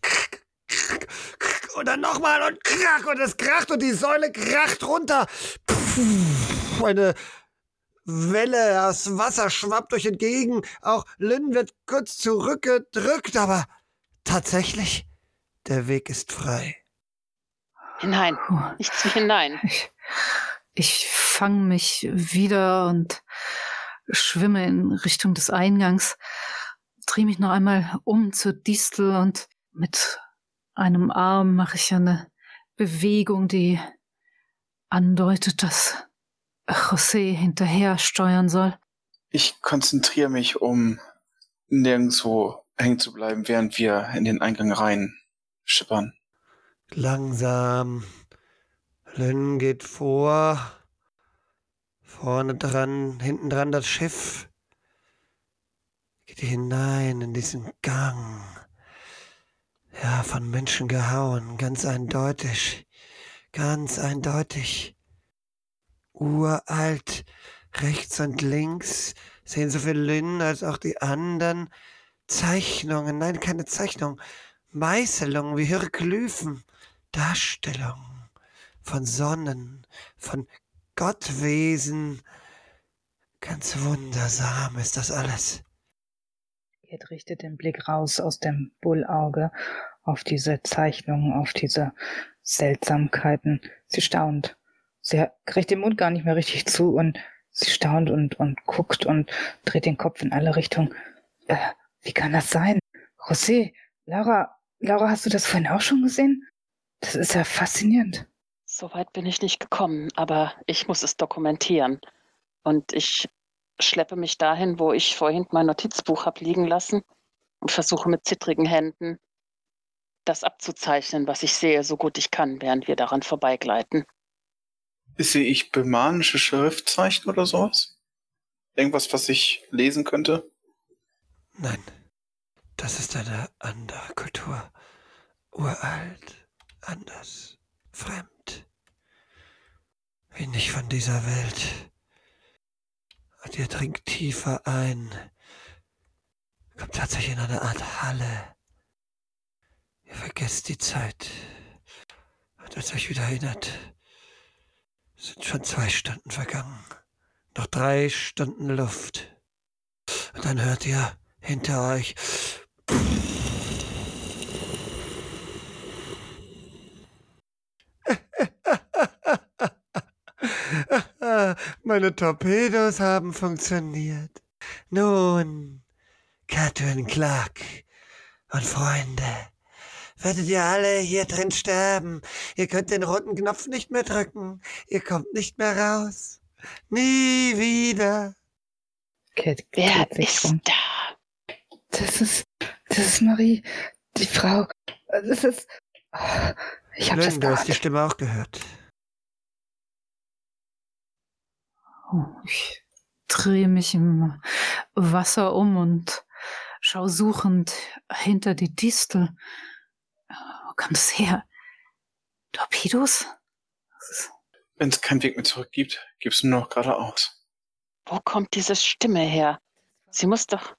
Und dann nochmal und krack und es kracht und die Säule kracht runter. Pff, Eine Welle aus Wasser schwappt euch entgegen. Auch Lynn wird kurz zurückgedrückt, aber tatsächlich, der Weg ist frei. Hinein, nichts wie hinein. Ich, ich fange mich wieder und schwimme in Richtung des Eingangs, drehe mich noch einmal um zur Distel und mit einem Arm mache ich eine Bewegung, die andeutet, dass José hinterher steuern soll. Ich konzentriere mich, um nirgendwo hängen zu bleiben, während wir in den Eingang rein schippern. Langsam. Lynn geht vor. Vorne dran, hinten dran das Schiff. Geht hinein in diesen Gang. Ja, von Menschen gehauen, ganz eindeutig. Ganz eindeutig. Uralt. Rechts und links sehen sowohl Lynn als auch die anderen Zeichnungen. Nein, keine Zeichnung. Meißelungen wie Hieroglyphen. Darstellungen von Sonnen, von Gottwesen. Ganz wundersam ist das alles. Ed richtet den Blick raus aus dem Bullauge auf diese Zeichnungen, auf diese Seltsamkeiten. Sie staunt. Sie kriegt den Mund gar nicht mehr richtig zu und sie staunt und, und guckt und dreht den Kopf in alle Richtungen. Äh, wie kann das sein? José, Laura, Laura, hast du das vorhin auch schon gesehen? Das ist ja faszinierend. So weit bin ich nicht gekommen, aber ich muss es dokumentieren. Und ich schleppe mich dahin, wo ich vorhin mein Notizbuch habe liegen lassen und versuche mit zittrigen Händen das abzuzeichnen, was ich sehe, so gut ich kann, während wir daran vorbeigleiten. Sehe ich bemanische Schriftzeichen oder sowas? Irgendwas, was ich lesen könnte? Nein, das ist eine andere Kultur. Uralt, anders, fremd. Wie nicht von dieser Welt. Und ihr dringt tiefer ein. Kommt tatsächlich in eine Art Halle. Ihr vergesst die Zeit. Und als euch wieder erinnert, sind schon zwei Stunden vergangen. Noch drei Stunden Luft. Und dann hört ihr hinter euch. Meine Torpedos haben funktioniert. Nun, Catherine Clark und Freunde, werdet ihr alle hier drin sterben. Ihr könnt den roten Knopf nicht mehr drücken. Ihr kommt nicht mehr raus. Nie wieder. Cat, Wer ist um. da? Das ist, das ist Marie, die Frau. Das ist. Oh, ich habe das Lynn, du hast die. Stimme auch gehört. Ich drehe mich im Wasser um und schaue suchend hinter die Distel. Wo kommt es her? Torpedos? Wenn es keinen Weg mehr zurück gibt, gibst du nur noch geradeaus. Wo kommt diese Stimme her? Sie muss doch,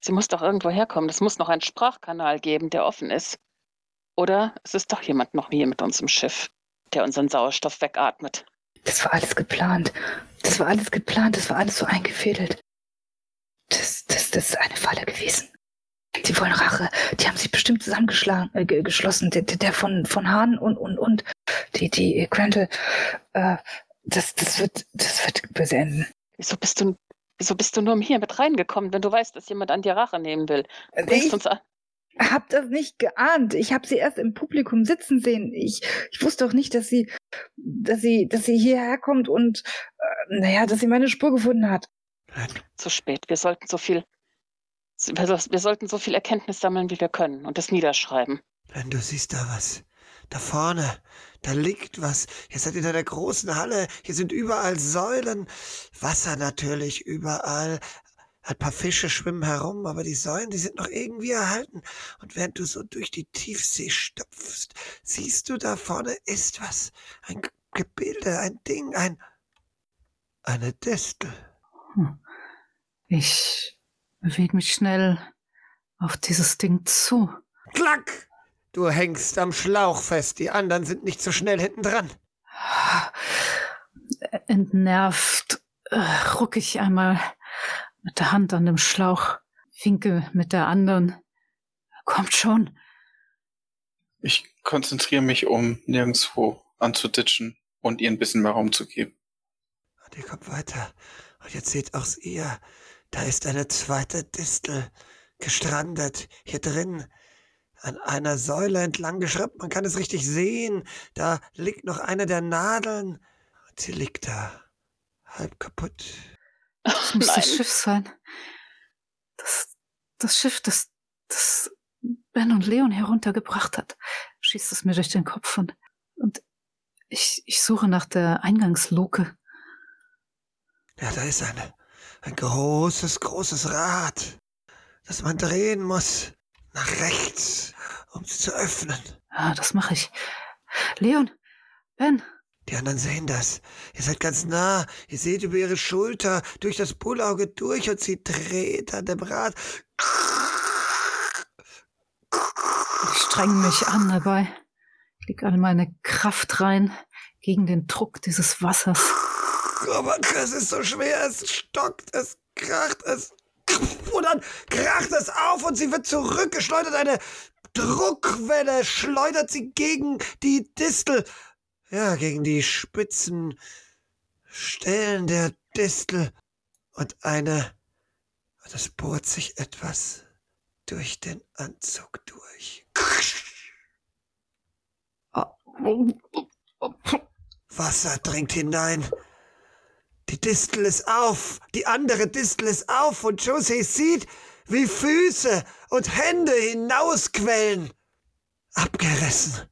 sie muss doch irgendwo herkommen. Es muss noch einen Sprachkanal geben, der offen ist. Oder es ist doch jemand noch hier mit uns im Schiff, der unseren Sauerstoff wegatmet. Das war alles geplant. Das war alles geplant. Das war alles so eingefädelt. Das, das, das ist eine Falle gewesen. Sie wollen Rache. Die haben sich bestimmt zusammengeschlagen, äh, ge- geschlossen. Der, der von, von Hahn und, und, und die, die äh, Grantel. Äh, das, das wird, das wird böse enden. Wieso bist du, wieso bist du nur hier mit reingekommen, wenn du weißt, dass jemand an dir Rache nehmen will? Bringst Ich uns an. hab das nicht geahnt. Ich habe sie erst im Publikum sitzen sehen. Ich, ich wusste auch nicht, dass sie, dass sie, dass sie hierher kommt und, äh, naja, dass sie meine Spur gefunden hat. Zu spät. Wir sollten so viel, wir, wir sollten so viel Erkenntnis sammeln, wie wir können und das niederschreiben. Lynn, du siehst da was. Da vorne, da liegt was. Hier seid ihr in einer großen Halle. Hier sind überall Säulen. Wasser natürlich überall. Ein paar Fische schwimmen herum, aber die Säulen, die sind noch irgendwie erhalten. Und während du so durch die Tiefsee stopfst, siehst du da vorne ist was. Ein Gebilde, ein Ding, ein... eine Distel. Ich bewege mich schnell auf dieses Ding zu. Klack! Du hängst am Schlauch fest, die anderen sind nicht so schnell hinten dran. Entnervt äh, rucke ich einmal mit der Hand an dem Schlauch, winke mit der anderen. Kommt schon. Ich konzentriere mich, um nirgendwo anzuditschen und ihr ein bisschen mehr Raum zu geben. Und ihr kommt weiter. Und jetzt seht auch ihr, da ist eine zweite Distel gestrandet, hier drin, an einer Säule entlang geschraubt. Man kann es richtig sehen. Da liegt noch eine der Nadeln. Und sie liegt da, halb kaputt. Das muss Nein. das Schiff sein. Das, das Schiff, das, das Ben und Leon heruntergebracht hat, schießt es mir durch den Kopf und, und ich, ich suche nach der Eingangsluke. Ja, da ist eine. Ein großes, großes Rad, das man drehen muss. Nach rechts, um es zu öffnen. Ja, das mache ich. Leon, Ben, Die anderen sehen das. Ihr seid ganz nah. Ihr seht über ihre Schulter durch das Bullauge durch und sie dreht an dem Rad. ich strenge mich an dabei. Ich leg all meine Kraft rein gegen den Druck dieses Wassers. Aber es ist so schwer. Es stockt, es kracht, es. Und dann kracht es auf und sie wird zurückgeschleudert. Eine Druckwelle schleudert sie gegen die Distel. Ja, gegen die spitzen Stellen der Distel. Und eine. Das bohrt sich etwas durch den Anzug durch. Wasser dringt hinein. Die Distel ist auf, die andere Distel ist auf und Josie sieht, wie Füße und Hände hinausquellen. Abgerissen.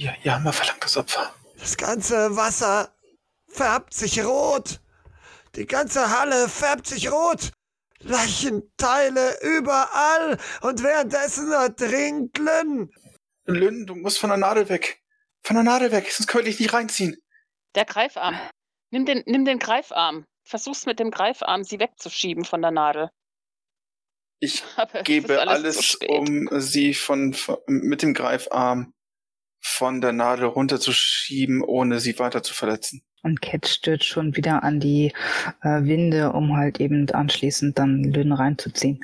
Ja, ja, mal verlangtes Opfer. Das ganze Wasser färbt sich rot. Die ganze Halle färbt sich rot. Leichenteile überall und währenddessen ertrinkt Lynn. Lynn, du musst von der Nadel weg. Von der Nadel weg, sonst können wir dich nicht reinziehen. Der Greifarm. Nimm den, nimm den Greifarm. Versuch's mit dem Greifarm, sie wegzuschieben von der Nadel. Ich Aber gebe alles, alles um sie von, von mit dem Greifarm von der Nadel runterzuschieben, ohne sie weiter zu verletzen. Und Cat stürzt schon wieder an die äh, Winde, um halt eben anschließend dann Lynn reinzuziehen.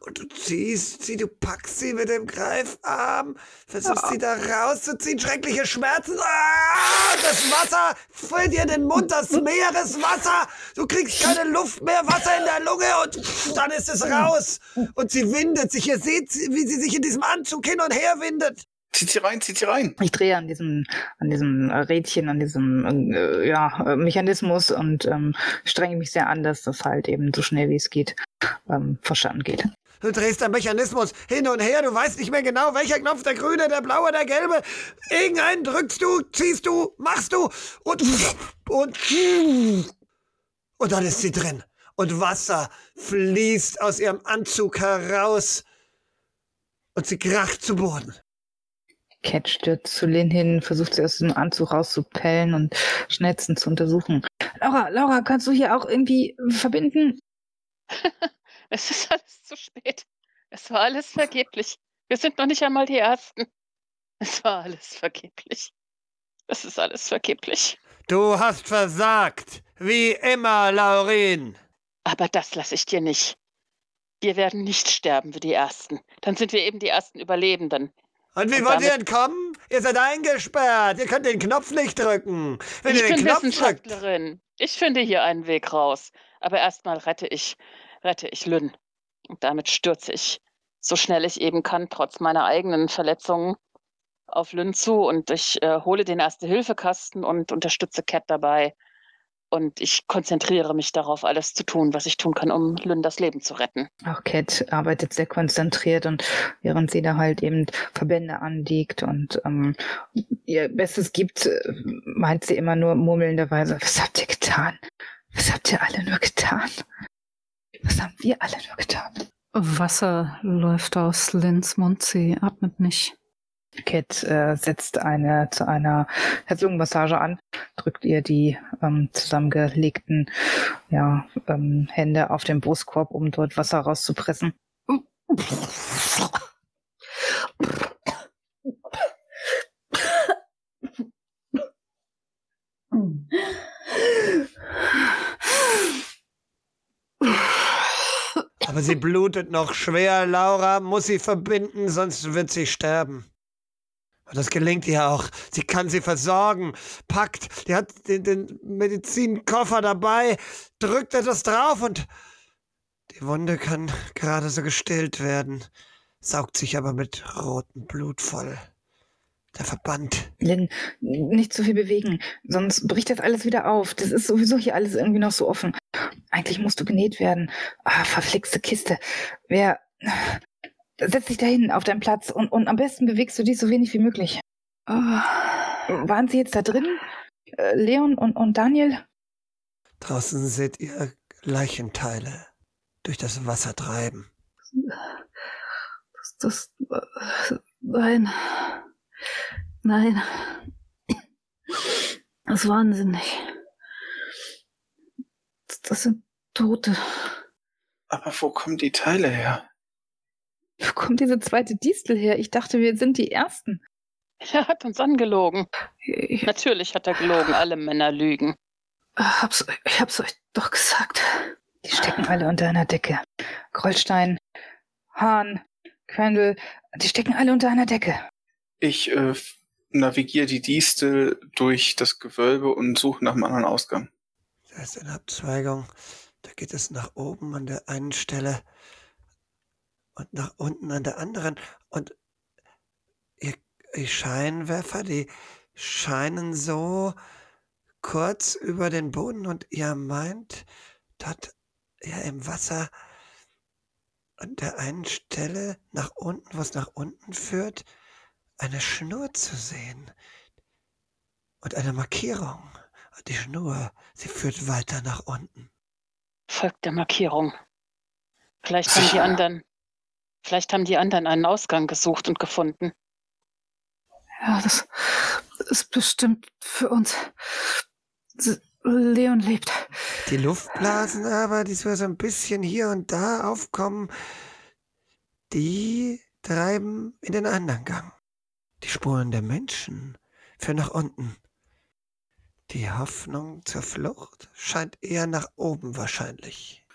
Und du ziehst sie, du packst sie mit dem Greifarm, versuchst sie da rauszuziehen, schreckliche Schmerzen. Ah, das Wasser füllt dir den Mund, das Meereswasser. Du kriegst keine Luft mehr, Wasser in der Lunge und dann ist es raus. Und sie windet sich. Ihr seht, wie sie sich in diesem Anzug hin und her windet. Zieht sie rein, zieht sie rein. Ich drehe an diesem, an diesem Rädchen, an diesem äh, ja, Mechanismus und ähm, strenge mich sehr an, dass das halt eben so schnell wie es geht ähm, verstanden geht. Du drehst am Mechanismus hin und her, du weißt nicht mehr genau, welcher Knopf, der grüne, der blaue, der gelbe. Irgendeinen drückst du, ziehst du, machst du und und und dann ist sie drin. Und Wasser fließt aus ihrem Anzug heraus und sie kracht zu Boden. Cat stürzt zu Lynn hin, versucht sie aus dem Anzug rauszupellen und schnellstens zu untersuchen. Laura, Laura, kannst du hier auch irgendwie verbinden? Es ist alles zu spät. Es war alles vergeblich. Wir sind noch nicht einmal die Ersten. Es war alles vergeblich. Es ist alles vergeblich. Du hast versagt, wie immer, Laurin. Aber das lasse ich dir nicht. Wir werden nicht sterben wie die Ersten. Dann sind wir eben die ersten Überlebenden. Und wie Und wollt ihr entkommen? Ihr seid eingesperrt. Ihr könnt den Knopf nicht drücken. Wenn ich ihr den bin Knopf drückt. Ich finde hier einen Weg raus. Aber erstmal rette ich, rette ich Lynn. Und damit stürze ich, so schnell ich eben kann, trotz meiner eigenen Verletzungen, auf Lynn zu. Und ich äh, hole den Erste-Hilfe-Kasten und unterstütze Cat dabei. Und ich konzentriere mich darauf, alles zu tun, was ich tun kann, um Lynn das Leben zu retten. Auch Cat arbeitet sehr konzentriert und während sie da halt eben Verbände anlegt und ähm, ihr Bestes gibt, äh, meint sie immer nur murmelnderweise, was habt ihr getan? Was habt ihr alle nur getan? Was haben wir alle nur getan? Wasser läuft aus Lynns Mund, sie atmet nicht. Cat äh, setzt eine zu einer Herz-Lungen-Massage an, drückt ihr die ähm, zusammengelegten ja, ähm, Hände auf den Brustkorb, um dort Wasser rauszupressen. aber sie blutet noch schwer. Laura muss sie verbinden, sonst wird sie sterben. Das gelingt ihr auch. Sie kann sie versorgen. Packt, die hat den, den Medizinkoffer dabei, drückt etwas drauf und die Wunde kann gerade so gestillt werden, saugt sich aber mit rotem Blut voll. Der Verband. Lynn, nicht zu viel bewegen, sonst bricht das alles wieder auf. Das ist sowieso hier alles irgendwie noch so offen. Eigentlich musst du genäht werden. Ah, verflixte Kiste. Wer. Setz dich dahin auf deinen Platz und, und am besten bewegst du dich so wenig wie möglich. Ah, Waren sie jetzt da drin? Äh, Leon und, und Daniel? Draußen seht ihr Leichenteile durch das Wasser treiben. das, das, nein, nein, das ist wahnsinnig. Das, das sind Tote. Aber wo kommen die Teile her? Wo kommt diese zweite Distel her? Ich dachte, wir sind die Ersten. Er hat uns angelogen. Ich Natürlich hat er gelogen. Alle Männer lügen. hab's, ich hab's euch doch gesagt. Die stecken alle unter einer Decke. Grollstein, Hahn, Quendel, die stecken alle unter einer Decke. Ich äh, navigiere die Distel durch das Gewölbe und suche nach einem anderen Ausgang. Da ist eine Abzweigung. Da geht es nach oben an der einen Stelle und nach unten an der anderen. Und ihr, die Scheinwerfer, die scheinen so kurz über den Boden und ihr meint, dort ja im Wasser an der einen Stelle nach unten, wo es nach unten führt, eine Schnur zu sehen und eine Markierung. Die Schnur, sie führt weiter nach unten. Folgt der Markierung. Vielleicht haben die anderen, vielleicht haben die anderen einen Ausgang gesucht und gefunden. Ja, das ist bestimmt für uns. Leon lebt. Die Luftblasen aber, die so ein bisschen hier und da aufkommen, die treiben in den anderen Gang. Die Spuren der Menschen führen nach unten. Die Hoffnung zur Flucht scheint eher nach oben wahrscheinlich.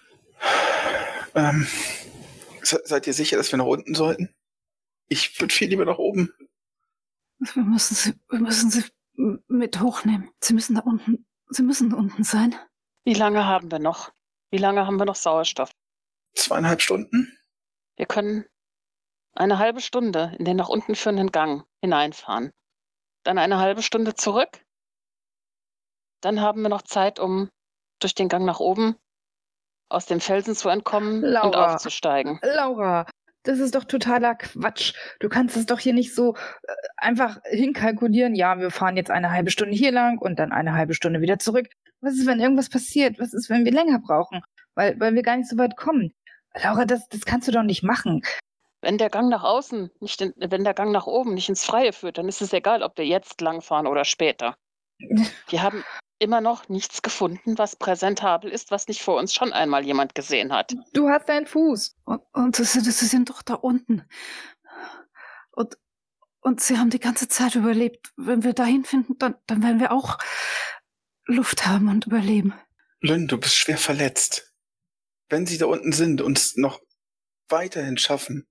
Ähm, seid ihr sicher, dass wir nach unten sollten? Ich würde viel lieber nach oben. Wir müssen sie, wir müssen sie mit hochnehmen. Sie müssen da unten, sie müssen da unten sein. Wie lange haben wir noch? Wie lange haben wir noch Sauerstoff? Zweieinhalb Stunden? Wir können eine halbe Stunde in den nach unten führenden Gang hineinfahren. Dann eine halbe Stunde zurück. Dann haben wir noch Zeit, um durch den Gang nach oben aus dem Felsen zu entkommen Laura, und aufzusteigen. Laura, das ist doch totaler Quatsch. Du kannst es doch hier nicht so äh, einfach hinkalkulieren. Ja, wir fahren jetzt eine halbe Stunde hier lang und dann eine halbe Stunde wieder zurück. Was ist, wenn irgendwas passiert? Was ist, wenn wir länger brauchen? Weil, weil wir gar nicht so weit kommen. Laura, das, das kannst du doch nicht machen. Wenn der Gang nach außen, nicht in, wenn der Gang nach oben nicht ins Freie führt, dann ist es egal, ob wir jetzt langfahren oder später. Wir haben immer noch nichts gefunden, was präsentabel ist, was nicht vor uns schon einmal jemand gesehen hat. Du hast deinen Fuß. Und, und sie, sie sind doch da unten. Und, und sie haben die ganze Zeit überlebt. Wenn wir dahin finden, dann, dann werden wir auch Luft haben und überleben. Lynn, du bist schwer verletzt. Wenn sie da unten sind und es noch weiterhin schaffen,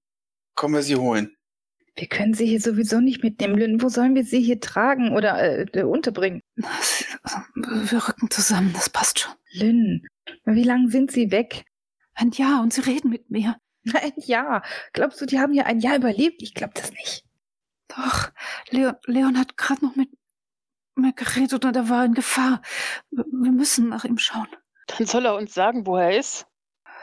kommen wir sie holen. Wir können sie hier sowieso nicht mitnehmen, Lynn. Wo sollen wir sie hier tragen oder äh, unterbringen? Wir rücken zusammen, das passt schon. Lynn, wie lange sind sie weg? Ein Jahr und sie reden mit mir. Ein Jahr? Glaubst du, die haben hier ein Jahr überlebt? Ich glaube das nicht. Doch, Leon, Leon hat gerade noch mit mir geredet und er war in Gefahr. Wir müssen nach ihm schauen. Dann soll er uns sagen, wo er ist.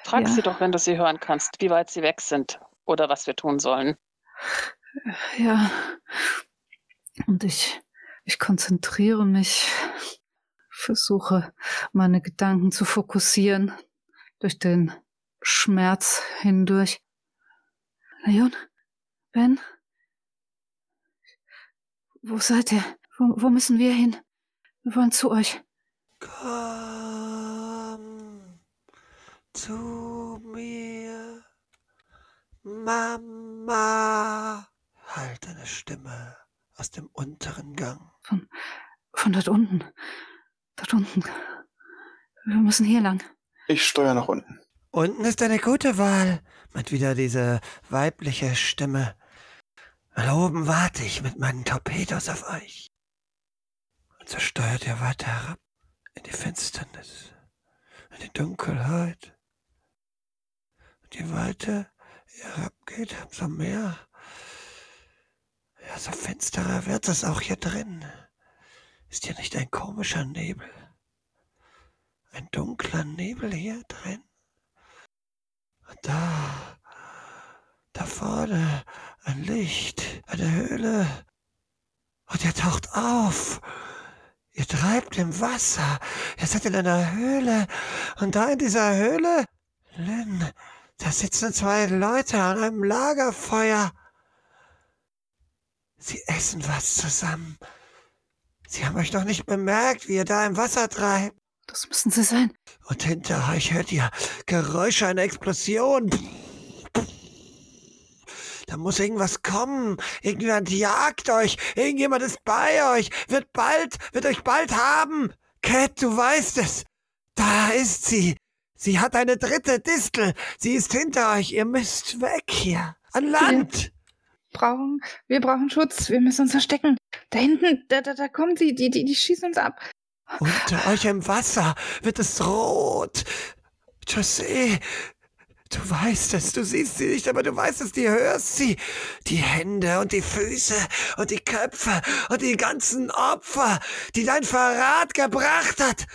Frag Ja. sie doch, wenn du sie hören kannst, wie weit sie weg sind oder was wir tun sollen. Ja. Und ich, ich konzentriere mich, versuche meine Gedanken zu fokussieren durch den Schmerz hindurch. Leon? Ben? Wo seid ihr? Wo, wo müssen wir hin? Wir wollen zu euch. Komm zu mir, Mama. Halt eine Stimme aus dem unteren Gang. Von dort unten. Dort unten. Wir müssen hier lang. Ich steuere nach unten. Unten ist eine gute Wahl, meint wieder diese weibliche Stimme. Weil oben warte ich mit meinen Torpedos auf euch. Und so steuert ihr weiter herab in die Finsternis, in die Dunkelheit. Und je weiter ihr herabgeht, umso mehr, ja, so finsterer wird es auch hier drin. Ist hier nicht ein komischer Nebel? Ein dunkler Nebel hier drin? Und da, da vorne, ein Licht, eine Höhle. Und ihr taucht auf. Ihr treibt im Wasser. Ihr seid in einer Höhle. Und da in dieser Höhle, Lynn, da sitzen zwei Leute an einem Lagerfeuer. Sie essen was zusammen. Sie haben euch noch nicht bemerkt, wie ihr da im Wasser treibt. Das müssen sie sein. Und hinter euch hört ihr Geräusche einer Explosion. Da muss irgendwas kommen. Irgendjemand jagt euch. Irgendjemand ist bei euch. Wird bald, wird euch bald haben. Cat, du weißt es. Da ist sie. Sie hat eine dritte Distel. Sie ist hinter euch. Ihr müsst weg hier. An Land. Brauchen, wir brauchen Schutz. Wir müssen uns verstecken. Da hinten, da, da, da kommen sie. Die, die, die schießen uns ab. Unter euch im Wasser wird es rot. José, Du weißt es, du siehst sie nicht, aber du weißt es, du hörst sie. Die Hände und die Füße und die Köpfe und die ganzen Opfer, die dein Verrat gebracht hat.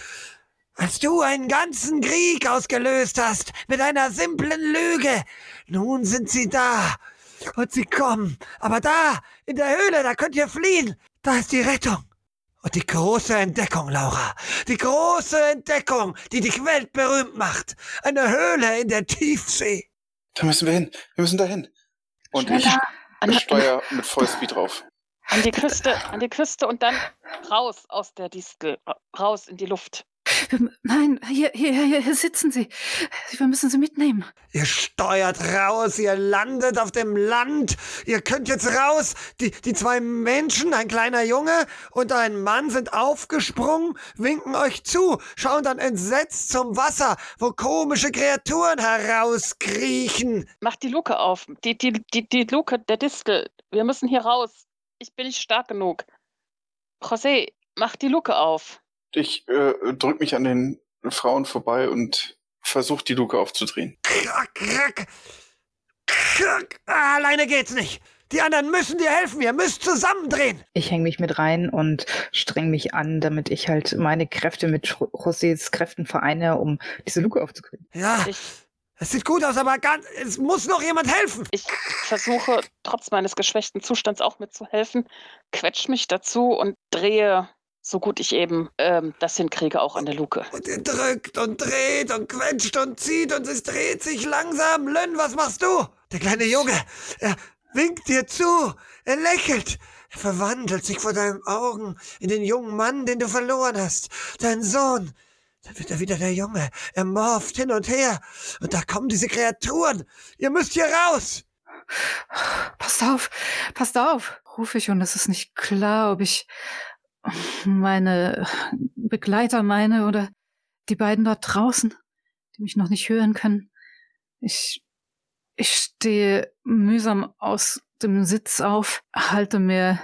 Als du einen ganzen Krieg ausgelöst hast mit einer simplen Lüge. Nun sind sie da. Und sie kommen. Aber da, in der Höhle, da könnt ihr fliehen. Da ist die Rettung. Und die große Entdeckung, Laura. Die große Entdeckung, die dich weltberühmt macht. Eine Höhle in der Tiefsee. Da müssen wir hin. Wir müssen da hin. Und ich An, steuere mit Vollspeed drauf. an die Küste, an die Küste und dann raus aus der Distel, ra- raus in die Luft. Nein, hier, hier, hier, hier sitzen Sie. Wir müssen Sie mitnehmen. Ihr steuert raus, ihr landet auf dem Land. Ihr könnt jetzt raus. Die, die zwei Menschen, ein kleiner Junge und ein Mann, sind aufgesprungen, winken euch zu, schauen dann entsetzt zum Wasser, wo komische Kreaturen herauskriechen. Mach die Luke auf. Die, die, die, die Luke der Distel. Wir müssen hier raus. Ich bin nicht stark genug. José, mach die Luke auf. Ich äh, drück mich an den Frauen vorbei und versuche die Luke aufzudrehen. Krack, krack, krack. Ah, alleine geht's nicht. Die anderen müssen dir helfen. Ihr müsst zusammendrehen. Ich hänge mich mit rein und streng mich an, damit ich halt meine Kräfte mit Josés Kräften vereine, um diese Luke aufzukriegen. Ja, Ich, es sieht gut aus, aber ganz, es muss noch jemand helfen. ich versuche, trotz meines geschwächten Zustands auch mitzuhelfen, quetsch mich dazu und drehe, so gut ich eben ähm, das hinkriege, auch an der Luke. Und ihr drückt und dreht und quetscht und zieht und es dreht sich langsam. Lynn, was machst du? Der kleine Junge, er winkt dir zu. Er lächelt. Er verwandelt sich vor deinen Augen in den jungen Mann, den du verloren hast. Dein Sohn. Dann wird er wieder der Junge. Er morpht hin und her. Und da kommen diese Kreaturen. Ihr müsst hier raus. Passt auf, passt auf, rufe ich und es ist nicht klar, ob ich meine Begleiter meine oder die beiden dort draußen, die mich noch nicht hören können. Ich, ich stehe mühsam aus dem Sitz auf, halte mir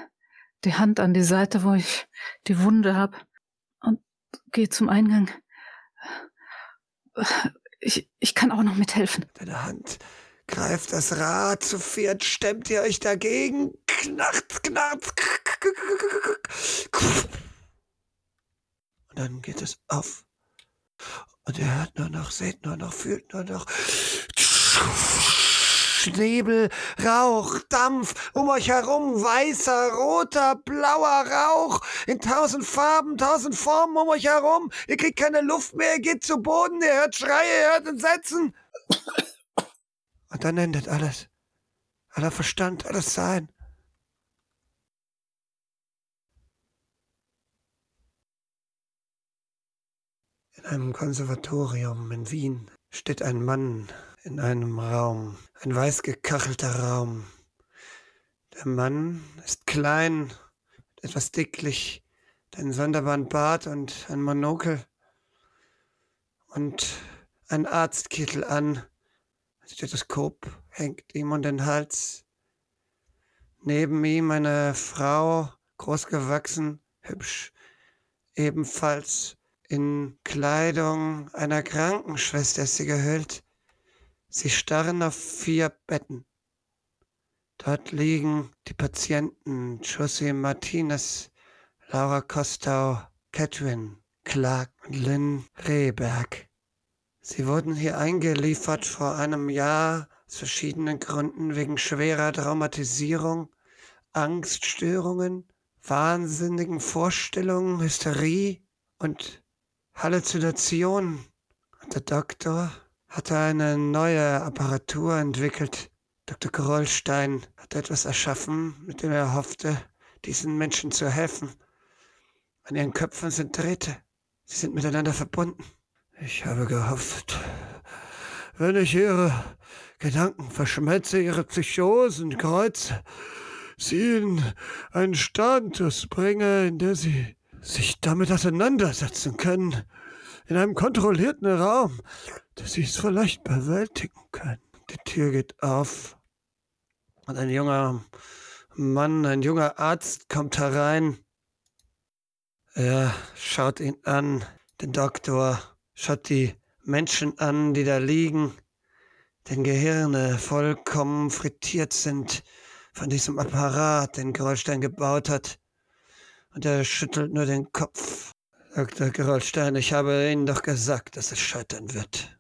die Hand an die Seite, wo ich die Wunde habe und gehe zum Eingang. Ich, ich kann auch noch mithelfen. Deine Hand greift das Rad, zu viert stemmt ihr euch dagegen. Knarrt, knarrt. Und dann geht es auf. Und ihr hört nur noch, seht nur noch, fühlt nur noch. Nebel, Rauch, Dampf, um euch herum weißer, roter, blauer Rauch in tausend Farben, tausend Formen um euch herum. Ihr kriegt keine Luft mehr, ihr geht zu Boden, ihr hört Schreie, ihr hört Entsetzen. Und dann endet alles. Aller Verstand, alles Sein. Einem Konservatorium in Wien steht ein Mann in einem Raum, ein weiß gekachelter Raum. Der Mann ist klein, etwas dicklich, hat einen sonderbaren Bart und ein Monokel und ein Arztkittel an. Ein Stethoskop hängt ihm um den Hals. Neben ihm eine Frau, großgewachsen, hübsch, ebenfalls in Kleidung einer Krankenschwester ist sie gehüllt. Sie starren auf vier Betten. Dort liegen die Patienten Josie Martinez, Laura Kostau, Catherine Clark und Lynn Rehberg. Sie wurden hier eingeliefert vor einem Jahr aus verschiedenen Gründen wegen schwerer Traumatisierung, Angststörungen, wahnsinnigen Vorstellungen, Hysterie und Halluzinationen. Und der Doktor hatte eine neue Apparatur entwickelt. Dr. Grollstein hat etwas erschaffen, mit dem er hoffte, diesen Menschen zu helfen. An ihren Köpfen sind Drähte. Sie sind miteinander verbunden. Ich habe gehofft, wenn ich ihre Gedanken verschmelze, ihre Psychosen kreuze, sie in einen Status bringe, in der sie sich damit auseinandersetzen können, in einem kontrollierten Raum, dass sie es vielleicht bewältigen können. Die Tür geht auf und ein junger Mann, ein junger Arzt kommt herein. Er schaut ihn an, den Doktor, schaut die Menschen an, die da liegen. den Gehirne vollkommen frittiert sind von diesem Apparat, den Gerolstein gebaut hat. Und er schüttelt nur den Kopf. Dr. Gerolstein, ich habe Ihnen doch gesagt, dass es scheitern wird.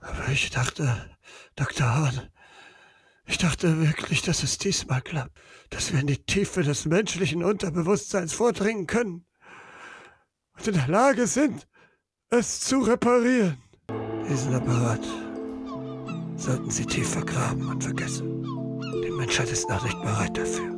Aber ich dachte, Dr. Hahn, ich dachte wirklich, dass es diesmal klappt, dass wir in die Tiefe des menschlichen Unterbewusstseins vordringen können und in der Lage sind, es zu reparieren. Diesen Apparat sollten Sie tief vergraben und vergessen. Die Menschheit ist noch nicht bereit dafür.